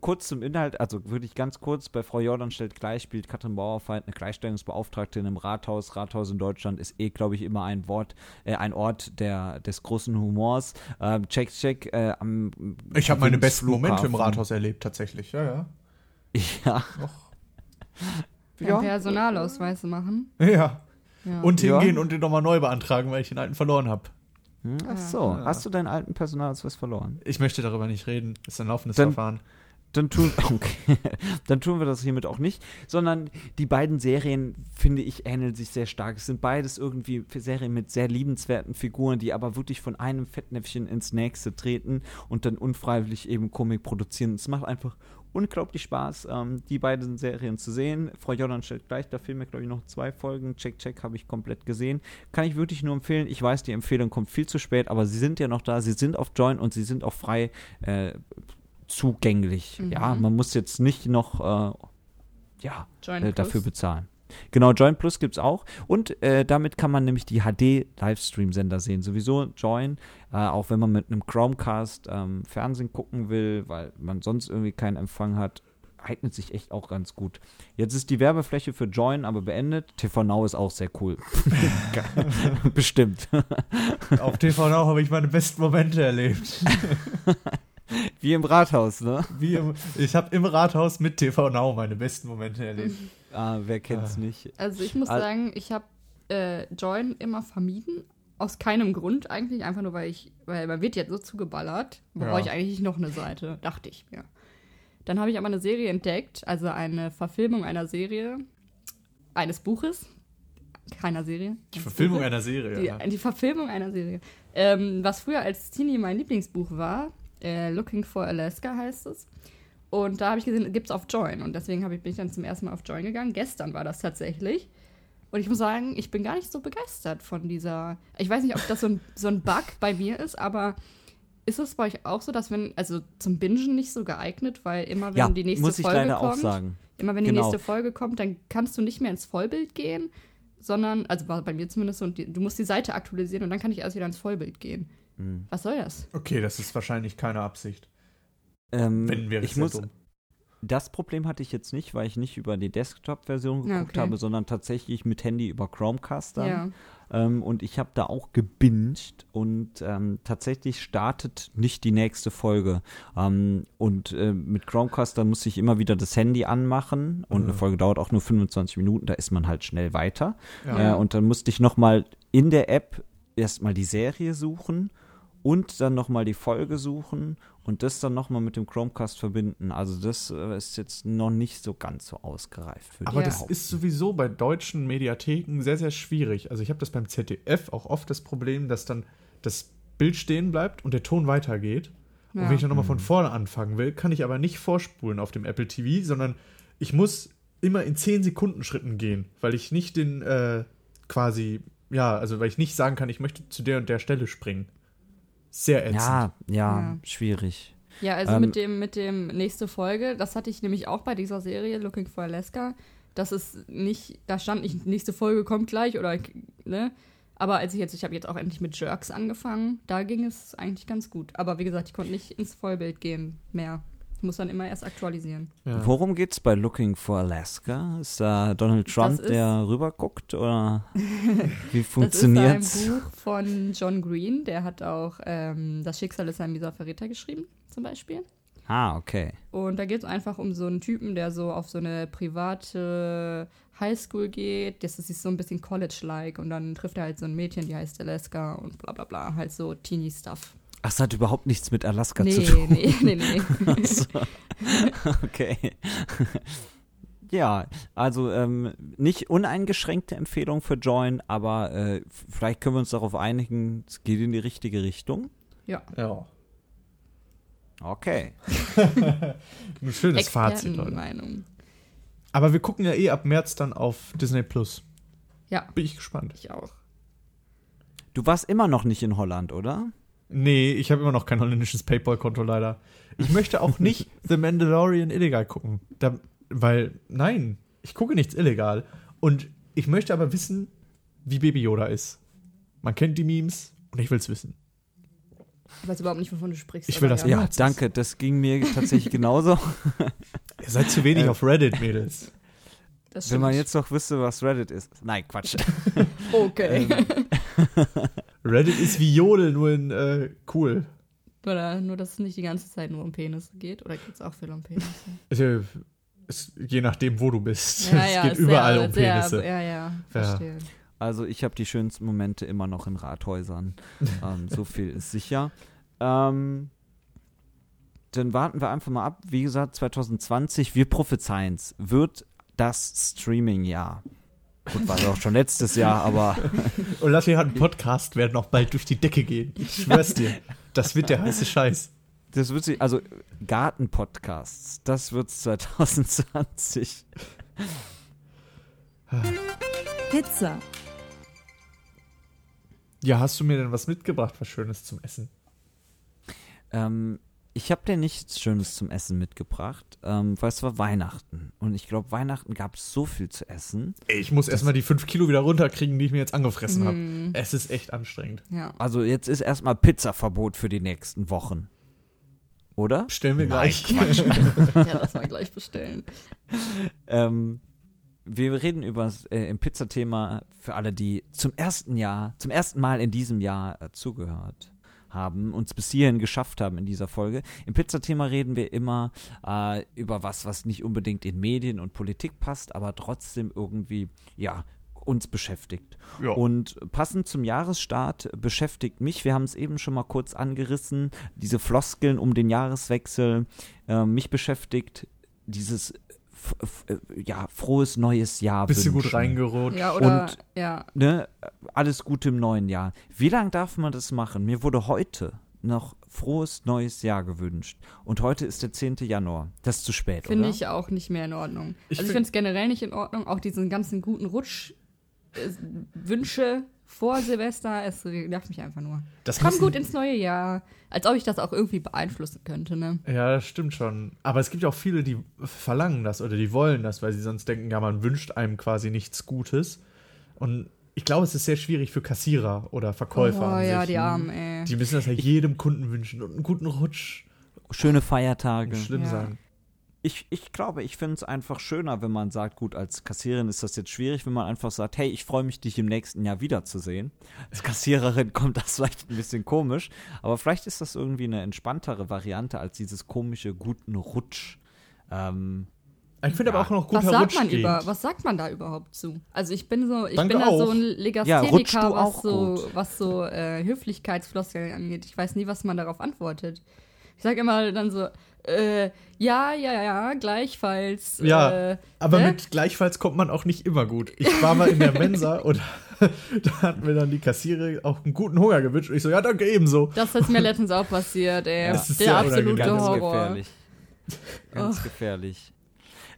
kurz zum Inhalt, also wirklich ganz kurz, bei Frau Jordan stellt gleich, spielt Katrin Bauerfeind eine Gleichstellungsbeauftragte in einem Rathaus. Rathaus in Deutschland ist eh, glaube ich, immer ein Wort, äh, ein Ort der, des großen Humors. Ähm, check, check. Äh, am Ich habe meine besten Momente im. Rathaus erlebt, tatsächlich. Ja, ja. Ja. Ja. Personalausweise machen. Ja. Ja. Und Ja. hingehen und den nochmal neu beantragen, weil ich den alten verloren habe. Hm, Ach so, hast du deinen alten Personalausweis verloren? Ich möchte darüber nicht reden. Ist ein laufendes Dann- Verfahren. Dann tun, [laughs] okay. dann tun wir das hiermit auch nicht, sondern die beiden Serien, finde ich, ähneln sich sehr stark. Es sind beides irgendwie Serien mit sehr liebenswerten Figuren, die aber wirklich von einem Fettnäpfchen ins nächste treten und dann unfreiwillig eben Komik produzieren. Es macht einfach unglaublich Spaß, ähm, die beiden Serien zu sehen. Frau Jordan stellt gleich, da fehlen mir, glaube ich, noch zwei Folgen. Check, check, habe ich komplett gesehen. Kann ich wirklich nur empfehlen. Ich weiß, die Empfehlung kommt viel zu spät, aber sie sind ja noch da. Sie sind auf Join und sie sind auch frei äh, zugänglich. Mhm. Ja, man muss jetzt nicht noch äh, ja, Join äh, Plus. dafür bezahlen. Genau, Join Plus gibt es auch. Und äh, damit kann man nämlich die HD-Livestream-Sender sehen. Sowieso Join, äh, auch wenn man mit einem Chromecast ähm, Fernsehen gucken will, weil man sonst irgendwie keinen Empfang hat, eignet sich echt auch ganz gut. Jetzt ist die Werbefläche für Join aber beendet. TV Now ist auch sehr cool. [laughs] [laughs] Bestimmt. Auf TV Now habe ich meine besten Momente erlebt. [laughs] [laughs] Wie im Rathaus, ne? Wie im, ich habe im Rathaus mit TV Now meine besten Momente erlebt. Ah, wer kennt's Ah. nicht? Also ich muss Al- sagen, ich habe äh, Join immer vermieden. Aus keinem Grund eigentlich, einfach nur weil ich, weil man wird jetzt so zugeballert, brauche Ja. ich eigentlich noch eine Seite, dachte ich mir. Dann habe ich aber eine Serie entdeckt, also eine Verfilmung einer Serie, eines Buches, keiner Serie. Die Verfilmung Buches. einer Serie. ja. Die, die Verfilmung einer Serie. Ähm, was früher als Teenie mein Lieblingsbuch war, äh, Looking for Alaska heißt es. Und da habe ich gesehen, gibt es auf Join. Und deswegen ich, bin ich dann zum ersten Mal auf Join gegangen. Gestern war das tatsächlich. Und ich muss sagen, ich bin gar nicht so begeistert von dieser. Ich weiß nicht, ob das so ein, so ein Bug bei mir ist, aber ist es bei euch auch so, dass wenn, also zum Bingen nicht so geeignet, weil immer wenn Ja, die nächste muss ich Folge leider kommt, auch sagen. Immer wenn die Genau. nächste Folge kommt, dann kannst du nicht mehr ins Vollbild gehen, sondern, also war bei mir zumindest so, und die, du musst die Seite aktualisieren und dann kann ich erst wieder ins Vollbild gehen. Hm. Was soll das? Okay, das ist wahrscheinlich keine Absicht. Ähm, Wenn wäre ich muss, dumm. Das Problem hatte ich jetzt nicht, weil ich nicht über die Desktop-Version geguckt okay. habe, sondern tatsächlich mit Handy über Chromecast dann. Ja. Ähm, und ich habe da auch gebinged und ähm, tatsächlich startet nicht die nächste Folge. Ähm, und äh, mit Chromecast, dann muss ich immer wieder das Handy anmachen und eine Mhm. Folge dauert auch nur 25 Minuten, da ist man halt schnell weiter. Ja. Äh, und dann musste ich nochmal in der App erstmal die Serie suchen und dann nochmal die Folge suchen und das dann nochmal mit dem Chromecast verbinden. Also das äh, ist jetzt noch nicht so ganz so ausgereift. würde Aber das ist sowieso bei deutschen Mediatheken sehr, sehr schwierig. Also ich habe das beim ZDF auch oft das Problem, dass dann das Bild stehen bleibt und der Ton weitergeht. Und Ja. wenn ich dann nochmal von vorne anfangen will, kann ich aber nicht vorspulen auf dem Apple TV, sondern ich muss immer in 10 Sekunden Schritten gehen, weil ich nicht den äh, quasi, ja, also weil ich nicht sagen kann, ich möchte zu der und der Stelle springen. Sehr ätzend. ja, ja, Ja. schwierig. Ja, also Ähm, mit dem, mit dem nächste Folge, das hatte ich nämlich auch bei dieser Serie Looking for Alaska, dass es nicht, da stand nicht, nächste Folge kommt gleich oder, ne? Aber als ich jetzt, ich habe jetzt auch endlich mit Jerks angefangen, da ging es eigentlich ganz gut. Aber wie gesagt, ich konnte nicht ins Vollbild gehen mehr. Ich muss dann immer erst aktualisieren. Ja. Worum geht's bei Looking for Alaska? Ist da Donald Trump, ist- der rüberguckt oder [laughs] wie Das funktioniert's? ist ein Buch von John Green, der hat auch ähm, Das Schicksal ist ein mieser Verräter geschrieben, zum Beispiel. Ah, okay. Und da geht es einfach um so einen Typen, der so auf so eine private Highschool geht. Das ist so ein bisschen College-like. Und dann trifft er halt so ein Mädchen, die heißt Alaska und bla bla bla. Halt so Teenie-Stuff. Ach, es hat überhaupt nichts mit Alaska Nee, zu tun. nee, nee, nee. [laughs] So. okay. Ja, also ähm, nicht uneingeschränkte Empfehlung für Join, aber äh, vielleicht können wir uns darauf einigen, es geht in die richtige Richtung. Ja. ja. Okay. [laughs] Ein schönes Fazit, Leute. Expertenmeinung. Aber wir gucken ja eh ab März dann auf Disney Plus. Ja, Bin ich gespannt. ich auch. Du warst immer noch nicht in Holland, oder? Nee, ich habe immer noch kein holländisches PayPal-Konto leider. Ich möchte auch [laughs] nicht The Mandalorian illegal gucken. Da, weil, nein, ich gucke nichts illegal. Und ich möchte aber wissen, wie Baby Yoda ist. Man kennt die Memes und ich will es wissen. Ich weiß überhaupt nicht, wovon du sprichst. Ich will das ja. Ja, danke, das ging mir tatsächlich genauso. [laughs] Ihr seid zu wenig auf Reddit, Mädels. Das Wenn man jetzt noch wüsste, was Reddit ist. Nein, Quatsch. [laughs] Okay. Ähm, Reddit ist wie Jodel, nur in äh, cool. Oder nur, dass es nicht die ganze Zeit nur um Penisse geht. Oder geht es auch viel um Penisse? [laughs] Also, es, je nachdem, wo du bist. Ja, [laughs] es ja, geht sehr- überall um sehr- Penisse. Ja, ja, verstehe. Also ich habe die schönsten Momente immer noch in Rathäusern. [laughs] ähm, so viel ist sicher. Ähm, dann warten wir einfach mal ab. Wie gesagt, 2020, wir prophezeien es, wird das Streaming-Jahr. Gut, war doch schon letztes Jahr, aber Und lass hier einen Podcast werden auch bald durch die Decke gehen. Ich schwör's dir. Das wird der heiße Scheiß. das wird sich, also Garten-Podcasts, das wird 2020. Pizza, Ja, hast du mir denn was mitgebracht, was Schönes zum Essen? Ähm, ich habe dir nichts Schönes zum Essen mitgebracht, ähm, weil es war Weihnachten. Und ich glaube, Weihnachten gab es so viel zu essen. Ey, ich muss erstmal die fünf Kilo wieder runterkriegen, die ich mir jetzt angefressen habe. Hm, Es ist echt anstrengend. ja. Also jetzt ist erstmal Pizzaverbot für die nächsten Wochen. Oder? Stellen wir gleich. [laughs] ja, lass mal gleich bestellen. Ähm, wir reden über das äh, im Pizzathema für alle, die zum ersten Jahr, zum ersten Mal in diesem Jahr äh, zugehört haben, uns bis hierhin geschafft haben in dieser Folge. Im Pizzathema reden wir immer äh, über was, was nicht unbedingt in Medien und Politik passt, aber trotzdem irgendwie, ja, uns beschäftigt. Ja. Und passend zum Jahresstart beschäftigt mich, wir haben es eben schon mal kurz angerissen, diese Floskeln um den Jahreswechsel. Äh, mich beschäftigt dieses ja, frohes neues Jahr. Bist du gut wünschen. reingerutscht? Ja, oder, Und- ja. Ne? Alles Gute im neuen Jahr. Wie lange darf man das machen? Mir wurde heute noch frohes neues Jahr gewünscht. Und heute ist der 10. Januar. Das ist zu spät, Finde oder? ich auch nicht mehr in Ordnung. Ich also ich find- finde es generell nicht in Ordnung. Auch diesen ganzen guten Rutsch äh, Wünsche vor Silvester, es nervt mich einfach nur. Das Komm gut ins neue Jahr. Als ob ich das auch irgendwie beeinflussen könnte, ne? Ja, das stimmt schon. Aber es gibt ja auch viele, die verlangen das oder die wollen das, weil sie sonst denken, ja, man wünscht einem quasi nichts Gutes. Und ich glaube, es ist sehr schwierig für Kassierer oder Verkäufer. oh an ja, sich. die Armen, ey. Die müssen das ja jedem Kunden wünschen und einen guten Rutsch. Schöne Feiertage. Muss schlimm Ja. sein. Ich, ich glaube, ich finde es einfach schöner, wenn man sagt, gut, als Kassiererin ist das jetzt schwierig, wenn man einfach sagt, hey, ich freue mich, dich im nächsten Jahr wiederzusehen. Als Kassiererin [laughs] kommt das vielleicht ein bisschen komisch, aber vielleicht ist das irgendwie eine entspanntere Variante als dieses komische guten Rutsch. Ähm, Ich finde aber Ja. auch noch Was guter sagt Rutsch man geht. über, was sagt man da überhaupt zu? Also ich bin so, ich Danke bin da so ein Ja, Legastheniker, du was so, was so äh, Höflichkeitsfloskeln angeht. Ich weiß nie, was man darauf antwortet. Ich sage immer dann so, äh, ja, ja, ja, gleichfalls. Ja, äh, Aber Hä? mit gleichfalls kommt man auch nicht immer gut. Ich war mal in der [laughs] Mensa und [laughs] da hat mir dann die Kassiererin auch einen guten Hunger gewünscht. Und ich so, ja, danke, ebenso. Das ist mir letztens auch passiert, ey. Das ist Der sehr absolute ganz Horror. gefährlich. Ganz gefährlich.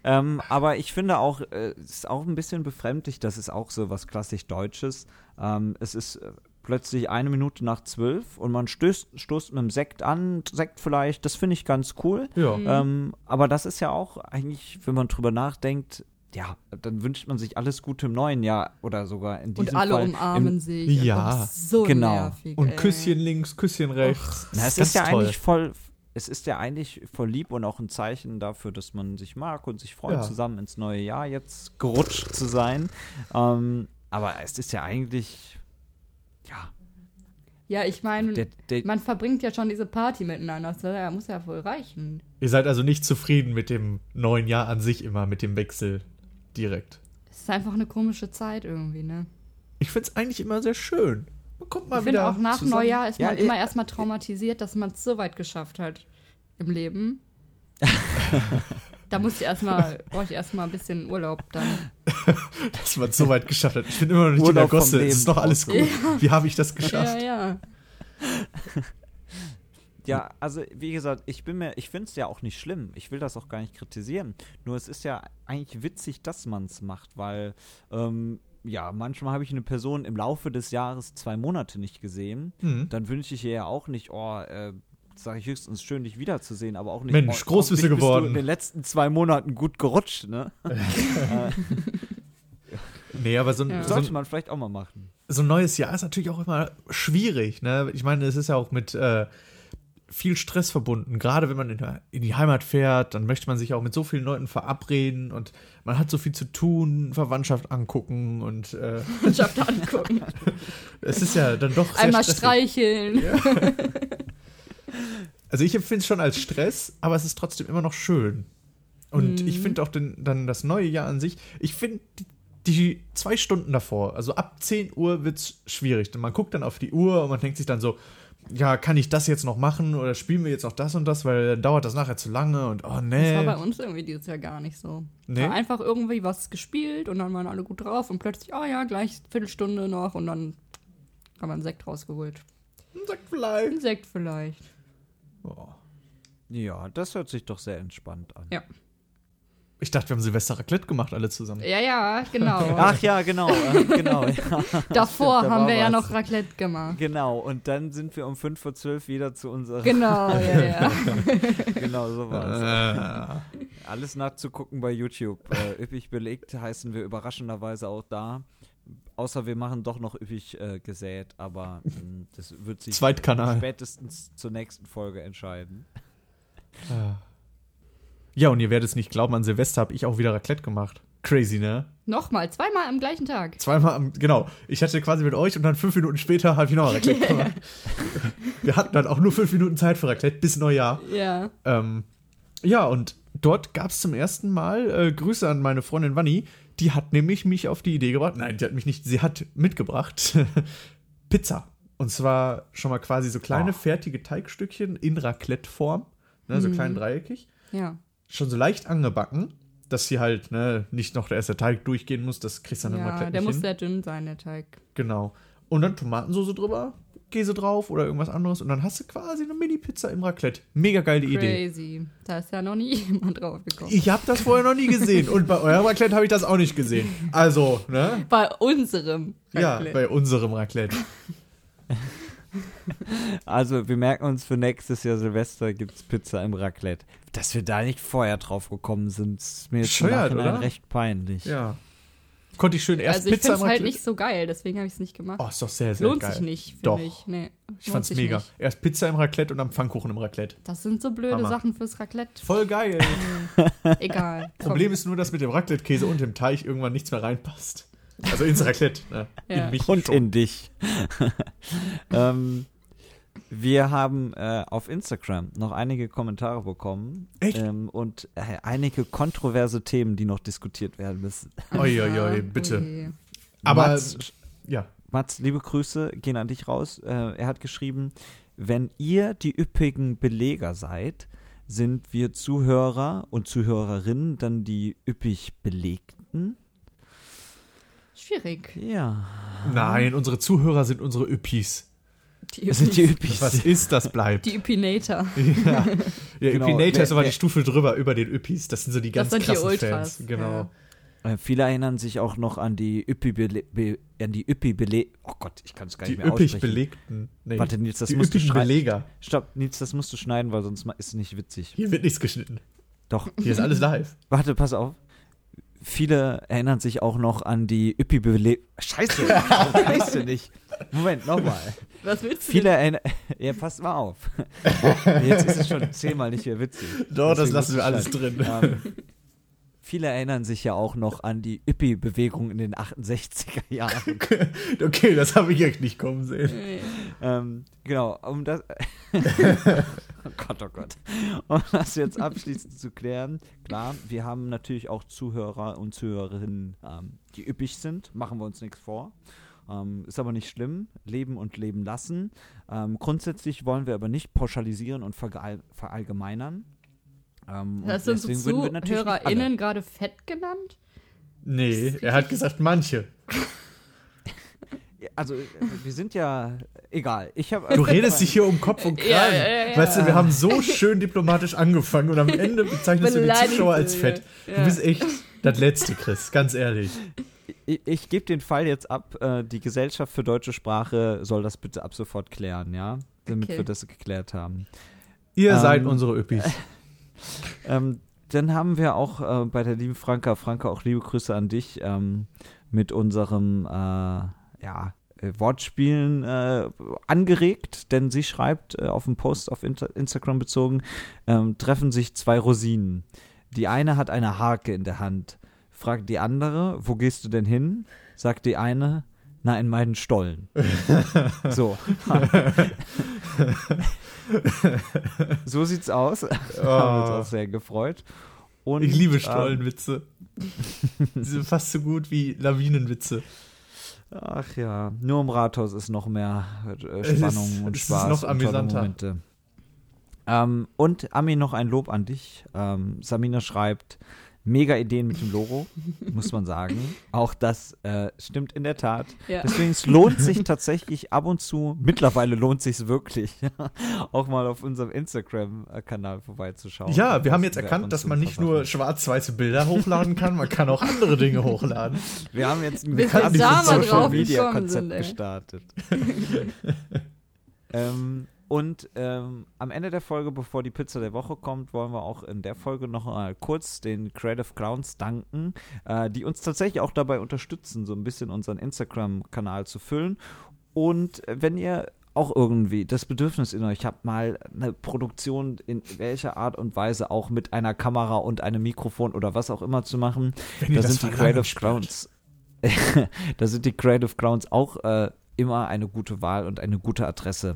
Ähm, aber ich finde auch, äh, es ist auch ein bisschen befremdlich, das ist auch so was klassisch Deutsches. Ähm, es ist äh, plötzlich eine Minute nach zwölf und man stößt, stoßt mit dem Sekt an, Sekt vielleicht, das finde ich ganz cool. Ja. Ähm, aber das ist ja auch eigentlich, wenn man drüber nachdenkt, ja, dann wünscht man sich alles Gute im neuen Jahr oder sogar in diesem Und alle Fall umarmen im, sich. Ja, so genau. nervig. Und. Küsschen links, Küsschen rechts. Na, es Das ist ja toll. eigentlich voll, es ist ja eigentlich voll lieb und auch ein Zeichen dafür, dass man sich mag und sich freut, Ja. zusammen ins neue Jahr jetzt gerutscht zu sein. Ähm, aber es ist ja eigentlich, Ja, ich meine, man verbringt ja schon diese Party miteinander. Das muss ja wohl reichen. Ihr seid also nicht zufrieden mit dem neuen Jahr an sich immer, mit dem Wechsel direkt. Es ist einfach eine komische Zeit irgendwie, ne? Ich finde es eigentlich immer sehr schön. Man kommt mal Ich finde wieder auch nach zusammen. Neujahr ist Ja, man eh- immer erstmal traumatisiert, dass man es so weit geschafft hat im Leben. [laughs] da muss ich erstmal, brauche ich erstmal ein bisschen Urlaub dann. dass man es so weit geschafft hat. Ich bin immer noch nicht Urlaub in der Gosse. Es ist doch alles gut. Wie habe ich das geschafft? Ja, ja. [laughs] ja, also wie gesagt, ich bin mir, ich finde es ja auch nicht schlimm. Ich will das auch gar nicht kritisieren. Nur es ist ja eigentlich witzig, dass man es macht, weil ähm, ja, manchmal habe ich eine Person im Laufe des Jahres zwei Monate nicht gesehen. Mhm. Dann wünsche ich ihr ja auch nicht, oh, äh, sage ich höchstens schön, dich wiederzusehen, aber auch nicht. Mensch, groß bist du geworden. in den letzten zwei Monaten gut gerutscht, ne? [laughs] Nee, aber so ein, Ja. so, Sollte man vielleicht auch mal machen. so ein neues Jahr ist natürlich auch immer schwierig. Ne? Ich meine, es ist ja auch mit äh, viel Stress verbunden. Gerade wenn man in, in die Heimat fährt, dann möchte man sich auch mit so vielen Leuten verabreden und man hat so viel zu tun, Verwandtschaft angucken und äh, Mannschaft angucken. [laughs] es ist ja dann doch sehr Einmal stressig. streicheln. Also ich empfinde es schon als Stress, aber es ist trotzdem immer noch schön. Und Mhm. ich finde auch den, dann das neue Jahr an sich, ich finde, die, zwei Stunden davor, also ab 10 Uhr wird es schwierig. Denn man guckt dann auf die Uhr und man denkt sich dann so, ja, kann ich das jetzt noch machen oder spielen wir jetzt noch das und das, weil dann dauert das nachher zu lange und oh Das nee. war bei uns irgendwie dieses Jahr gar nicht so. Nee? War einfach irgendwie was gespielt und dann waren alle gut drauf und plötzlich, oh ja, gleich Viertelstunde noch und dann haben wir einen Sekt rausgeholt. Sagt vielleicht. Ein Sekt vielleicht. Oh. Ja, das hört sich doch sehr entspannt an. Ja. Ich dachte, wir haben Silvester Raclette gemacht, alle zusammen. Ja, ja, genau. [laughs] Ach ja, genau, äh, genau. Ja. [laughs] Davor da haben wir ja was. noch Raclette gemacht. Genau, und dann sind wir um 5 vor 12 wieder zu unserer. Genau, ja, [laughs] ja. genau so war Äh, Alles nachzugucken bei YouTube. Äh, üppig belegt heißen wir überraschenderweise auch da. Außer wir machen doch noch üppig äh, gesät, aber mh, das wird sich Zweitkanal. spätestens zur nächsten Folge entscheiden. ja, und ihr werdet es nicht glauben, an Silvester habe ich auch wieder Raclette gemacht. Crazy, ne? Nochmal, zweimal am gleichen Tag. Zweimal am, genau. Ich hatte quasi mit euch und dann fünf Minuten später habe ich noch Raclette [laughs] gemacht. wir hatten dann auch nur fünf Minuten Zeit für Raclette bis Neujahr. Ja. Ähm, ja, und dort gab es zum ersten Mal äh, Grüße an meine Freundin Wanni. Die hat nämlich mich auf die Idee gebracht. Nein, die hat mich nicht, sie hat mitgebracht [laughs] Pizza. Und zwar schon mal quasi so kleine Oh. fertige Teigstückchen in Raclette-Form, ne, so klein dreieckig. Ja. Schon so leicht angebacken, dass sie halt ne, nicht noch der erste Teig durchgehen muss. Das kriegst du dann Ja, Raclette der nicht muss hin. sehr dünn sein, der Teig. Genau. Und dann Tomatensauce drüber, Käse drauf oder irgendwas anderes. Und dann hast du quasi eine Mini-Pizza im Raclette. Mega geile Idee. Crazy. Da ist ja noch nie [laughs] jemand drauf gekommen. Ich habe das vorher noch nie gesehen. Und bei eurem Raclette habe ich das auch nicht gesehen. Also, ne? Bei unserem Ja, Raclette. bei unserem Raclette. [laughs] Also, wir merken uns für nächstes Jahr Silvester gibt es Pizza im Raclette. Dass wir da nicht vorher drauf gekommen sind, ist mir jetzt Nachhinein oder? recht peinlich. Ja. Konnte ich schön erst also ich Pizza es halt Raclette. nicht so geil, deswegen habe ich es nicht gemacht. oh, ist doch sehr, sehr Lohnt geil. sich nicht, finde Doch. ich. Nee, Ich lohnt fand's mega. Nicht. Erst Pizza im Raclette und dann Pfannkuchen im Raclette. Das sind so blöde Hammer. Sachen fürs Raclette. Voll geil. Egal. Komm. [laughs] Problem ist nur, dass mit dem Raclette-Käse und dem Teig irgendwann nichts mehr reinpasst. Also ins Raclette. Ne? Ja. In mich Und schon. in dich. [laughs] ähm, wir haben äh, auf Instagram noch einige Kommentare bekommen. Echt? Ähm, und äh, einige kontroverse Themen, die noch diskutiert werden müssen. Oi, oi, oi, Ja, bitte. ui. Aber, Mats, ja. Mats, liebe Grüße gehen an dich raus. Äh, er hat geschrieben, wenn ihr die üppigen Beleger seid, sind wir Zuhörer und Zuhörerinnen dann die üppig Belegten? Schwierig. Ja. Nein, unsere Zuhörer sind unsere Üppis. Die, Das sind die Üppi- Üppis. Was ist, das bleibt. die Üppinator. Ja, ja [laughs] Genau. Üpinator ist aber die Stufe drüber, über den Üppis. Das sind so die Das ganz sind die krassen Ultras, Fans. Genau. Äh, viele erinnern sich auch noch an die üppi be an die üppi bele Oh Gott, ich kann es gar Die nicht mehr üppig aussprechen. belegten. Nee, Warte, Nils, das die musst du schreiben. Beleger. Stopp, Nils, das musst du schneiden, weil sonst ist es nicht witzig. Hier wird nichts geschnitten. Doch. Hier ist alles live. [laughs] Warte, pass auf. Viele erinnern sich auch noch an die üppi bele Scheiße, warum kannst du nicht? Moment, nochmal. Was willst du Viele erinnern. Ja, passt mal auf. [laughs] Jetzt ist es schon zehnmal nicht mehr witzig. Doch, das Deswegen lassen wir alles du drin. Ähm, viele erinnern sich ja auch noch an die Üppi-Bewegung in den 68er Jahren. [laughs] Okay, das habe ich echt nicht kommen sehen. Ähm, genau, um das. [laughs] oh Gott, oh Gott. Um das jetzt abschließend zu klären, klar, wir haben natürlich auch Zuhörer und Zuhörerinnen, ähm, die üppig sind, machen wir uns nichts vor. Ähm, ist aber nicht schlimm, leben und leben lassen. Ähm, grundsätzlich wollen wir aber nicht pauschalisieren und verall verallgemeinern. Ähm, Hast du deswegen würden wir natürlich nicht alle- ZuhörerInnen gerade fett genannt? Nee, er hat gesagt manche. [laughs] Also, wir sind ja. Egal. Ich habe. Du redest dich hier um Kopf und [laughs] Kragen. Ja, ja, ja. Weißt du, wir haben so schön diplomatisch angefangen und am Ende bezeichnest du die Zuschauer du als fett. Du bist echt das Letzte, Chris, ganz ehrlich. Ich, ich gebe den Fall jetzt ab. Äh, die Gesellschaft für deutsche Sprache soll das bitte ab sofort klären, ja? Damit Okay. wir das geklärt haben. Ihr Ähm, seid unsere Üppis. [laughs] Ähm, dann haben wir auch äh, bei der lieben Franka, Franka, auch liebe Grüße an dich, ähm, mit unserem äh, ja, äh, Wortspielen äh, angeregt, denn sie schreibt äh, auf dem Post auf Instagram bezogen, ähm, treffen sich zwei Rosinen. Die eine hat eine Hake in der Hand. Fragt die andere, wo gehst du denn hin? Sagt die eine, na, in meinen Stollen. [laughs] so. [laughs] so sieht's aus. Haben wir uns auch sehr gefreut. Und, Ich liebe ähm, Stollenwitze. Die sind fast so gut wie Lawinenwitze. Ach ja, nur im Rathaus ist noch mehr äh, Spannung ist- und es ist Spaß noch amüsanter. Momente. Ähm, und Ami, noch ein Lob an dich. Ähm, Samina schreibt, mega Ideen mit dem Logo, muss man sagen. [laughs] Auch das äh, stimmt in der Tat. Ja. Deswegen es lohnt sich tatsächlich ab und zu, mittlerweile lohnt sich wirklich, [laughs] auch mal auf unserem Instagram-Kanal vorbeizuschauen. Ja, wir haben jetzt erkannt, dass man nicht nur schwarz-weiße Bilder hochladen kann, man kann auch andere Dinge hochladen. [laughs] Wir haben jetzt ein Bis wir bekanntes da mal Social drauf Media gekommen Konzept sind, ey. gestartet. ähm, und ähm, am Ende der Folge, bevor die Pizza der Woche kommt, wollen wir auch in der Folge noch mal kurz den Creative Clowns danken, äh, die uns tatsächlich auch dabei unterstützen, so ein bisschen unseren Instagram-Kanal zu füllen. Und wenn ihr auch irgendwie das Bedürfnis in euch habt, mal eine Produktion in welcher Art und Weise auch mit einer Kamera und einem Mikrofon oder was auch immer zu machen, da sind die Creative spürt. Clowns, [laughs] da sind die Creative Clowns auch äh, immer eine gute Wahl und eine gute Adresse.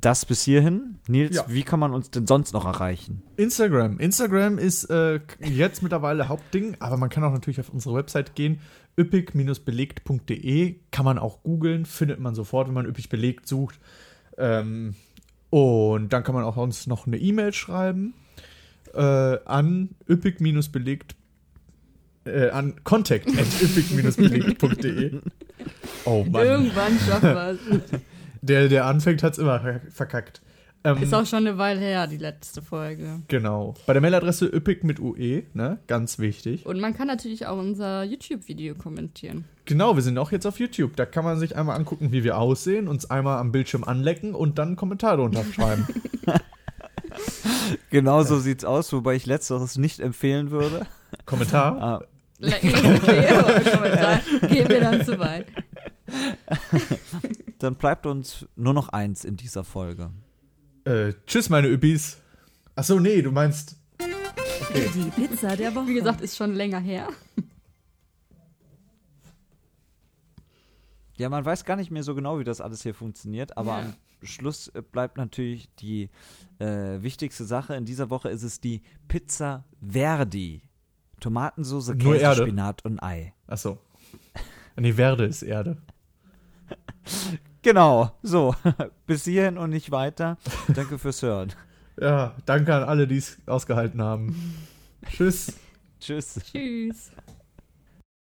Das bis hierhin. Nils, Ja. wie kann man uns denn sonst noch erreichen? Instagram. Instagram ist äh, jetzt mittlerweile Hauptding, aber man kann auch natürlich auf unsere Website gehen. üppig-belegt.de kann man auch googeln, findet man sofort, wenn man üppig belegt sucht. Ähm, und dann kann man auch uns noch eine E-Mail schreiben äh, an üppig-belegt äh, an contact at üppig-belegt.de. [laughs] Oh Mann. Irgendwann schaffen wir es. Der, der anfängt, hat es immer ver- verkackt. Ähm, Ist auch schon eine Weile her, die letzte Folge. Genau. Bei der Mailadresse üppig mit UE, ne? Ganz wichtig. Und man kann natürlich auch unser YouTube-Video kommentieren. Genau, wir sind auch jetzt auf YouTube. Da kann man sich einmal angucken, wie wir aussehen, uns einmal am Bildschirm anlecken und dann einen Kommentar drunter schreiben. [laughs] Genau so sieht's aus, wobei ich letzteres nicht empfehlen würde. Kommentar. Ah, Lecken ist okay, aber Kommentar [laughs] gehen wir dann zu weit. [laughs] dann bleibt uns nur noch eins in dieser Folge. Äh, tschüss, meine Üppis. Achso, nee, du meinst. Okay. Die Pizza der Woche. Wie gesagt, ist schon länger her. Ja, man weiß gar nicht mehr so genau, wie das alles hier funktioniert, aber Ja. am Schluss äh, bleibt natürlich die äh, wichtigste Sache. In dieser Woche ist es die Pizza Verdi. Tomatensauce, Nur Käse. Spinat und Ei. Achso. Nee, Werde ist Erde. Genau, so. [laughs] Bis hierhin und nicht weiter. Danke fürs Hören. Ja, danke an alle, die es ausgehalten haben. Tschüss. [laughs] Tschüss. Tschüss.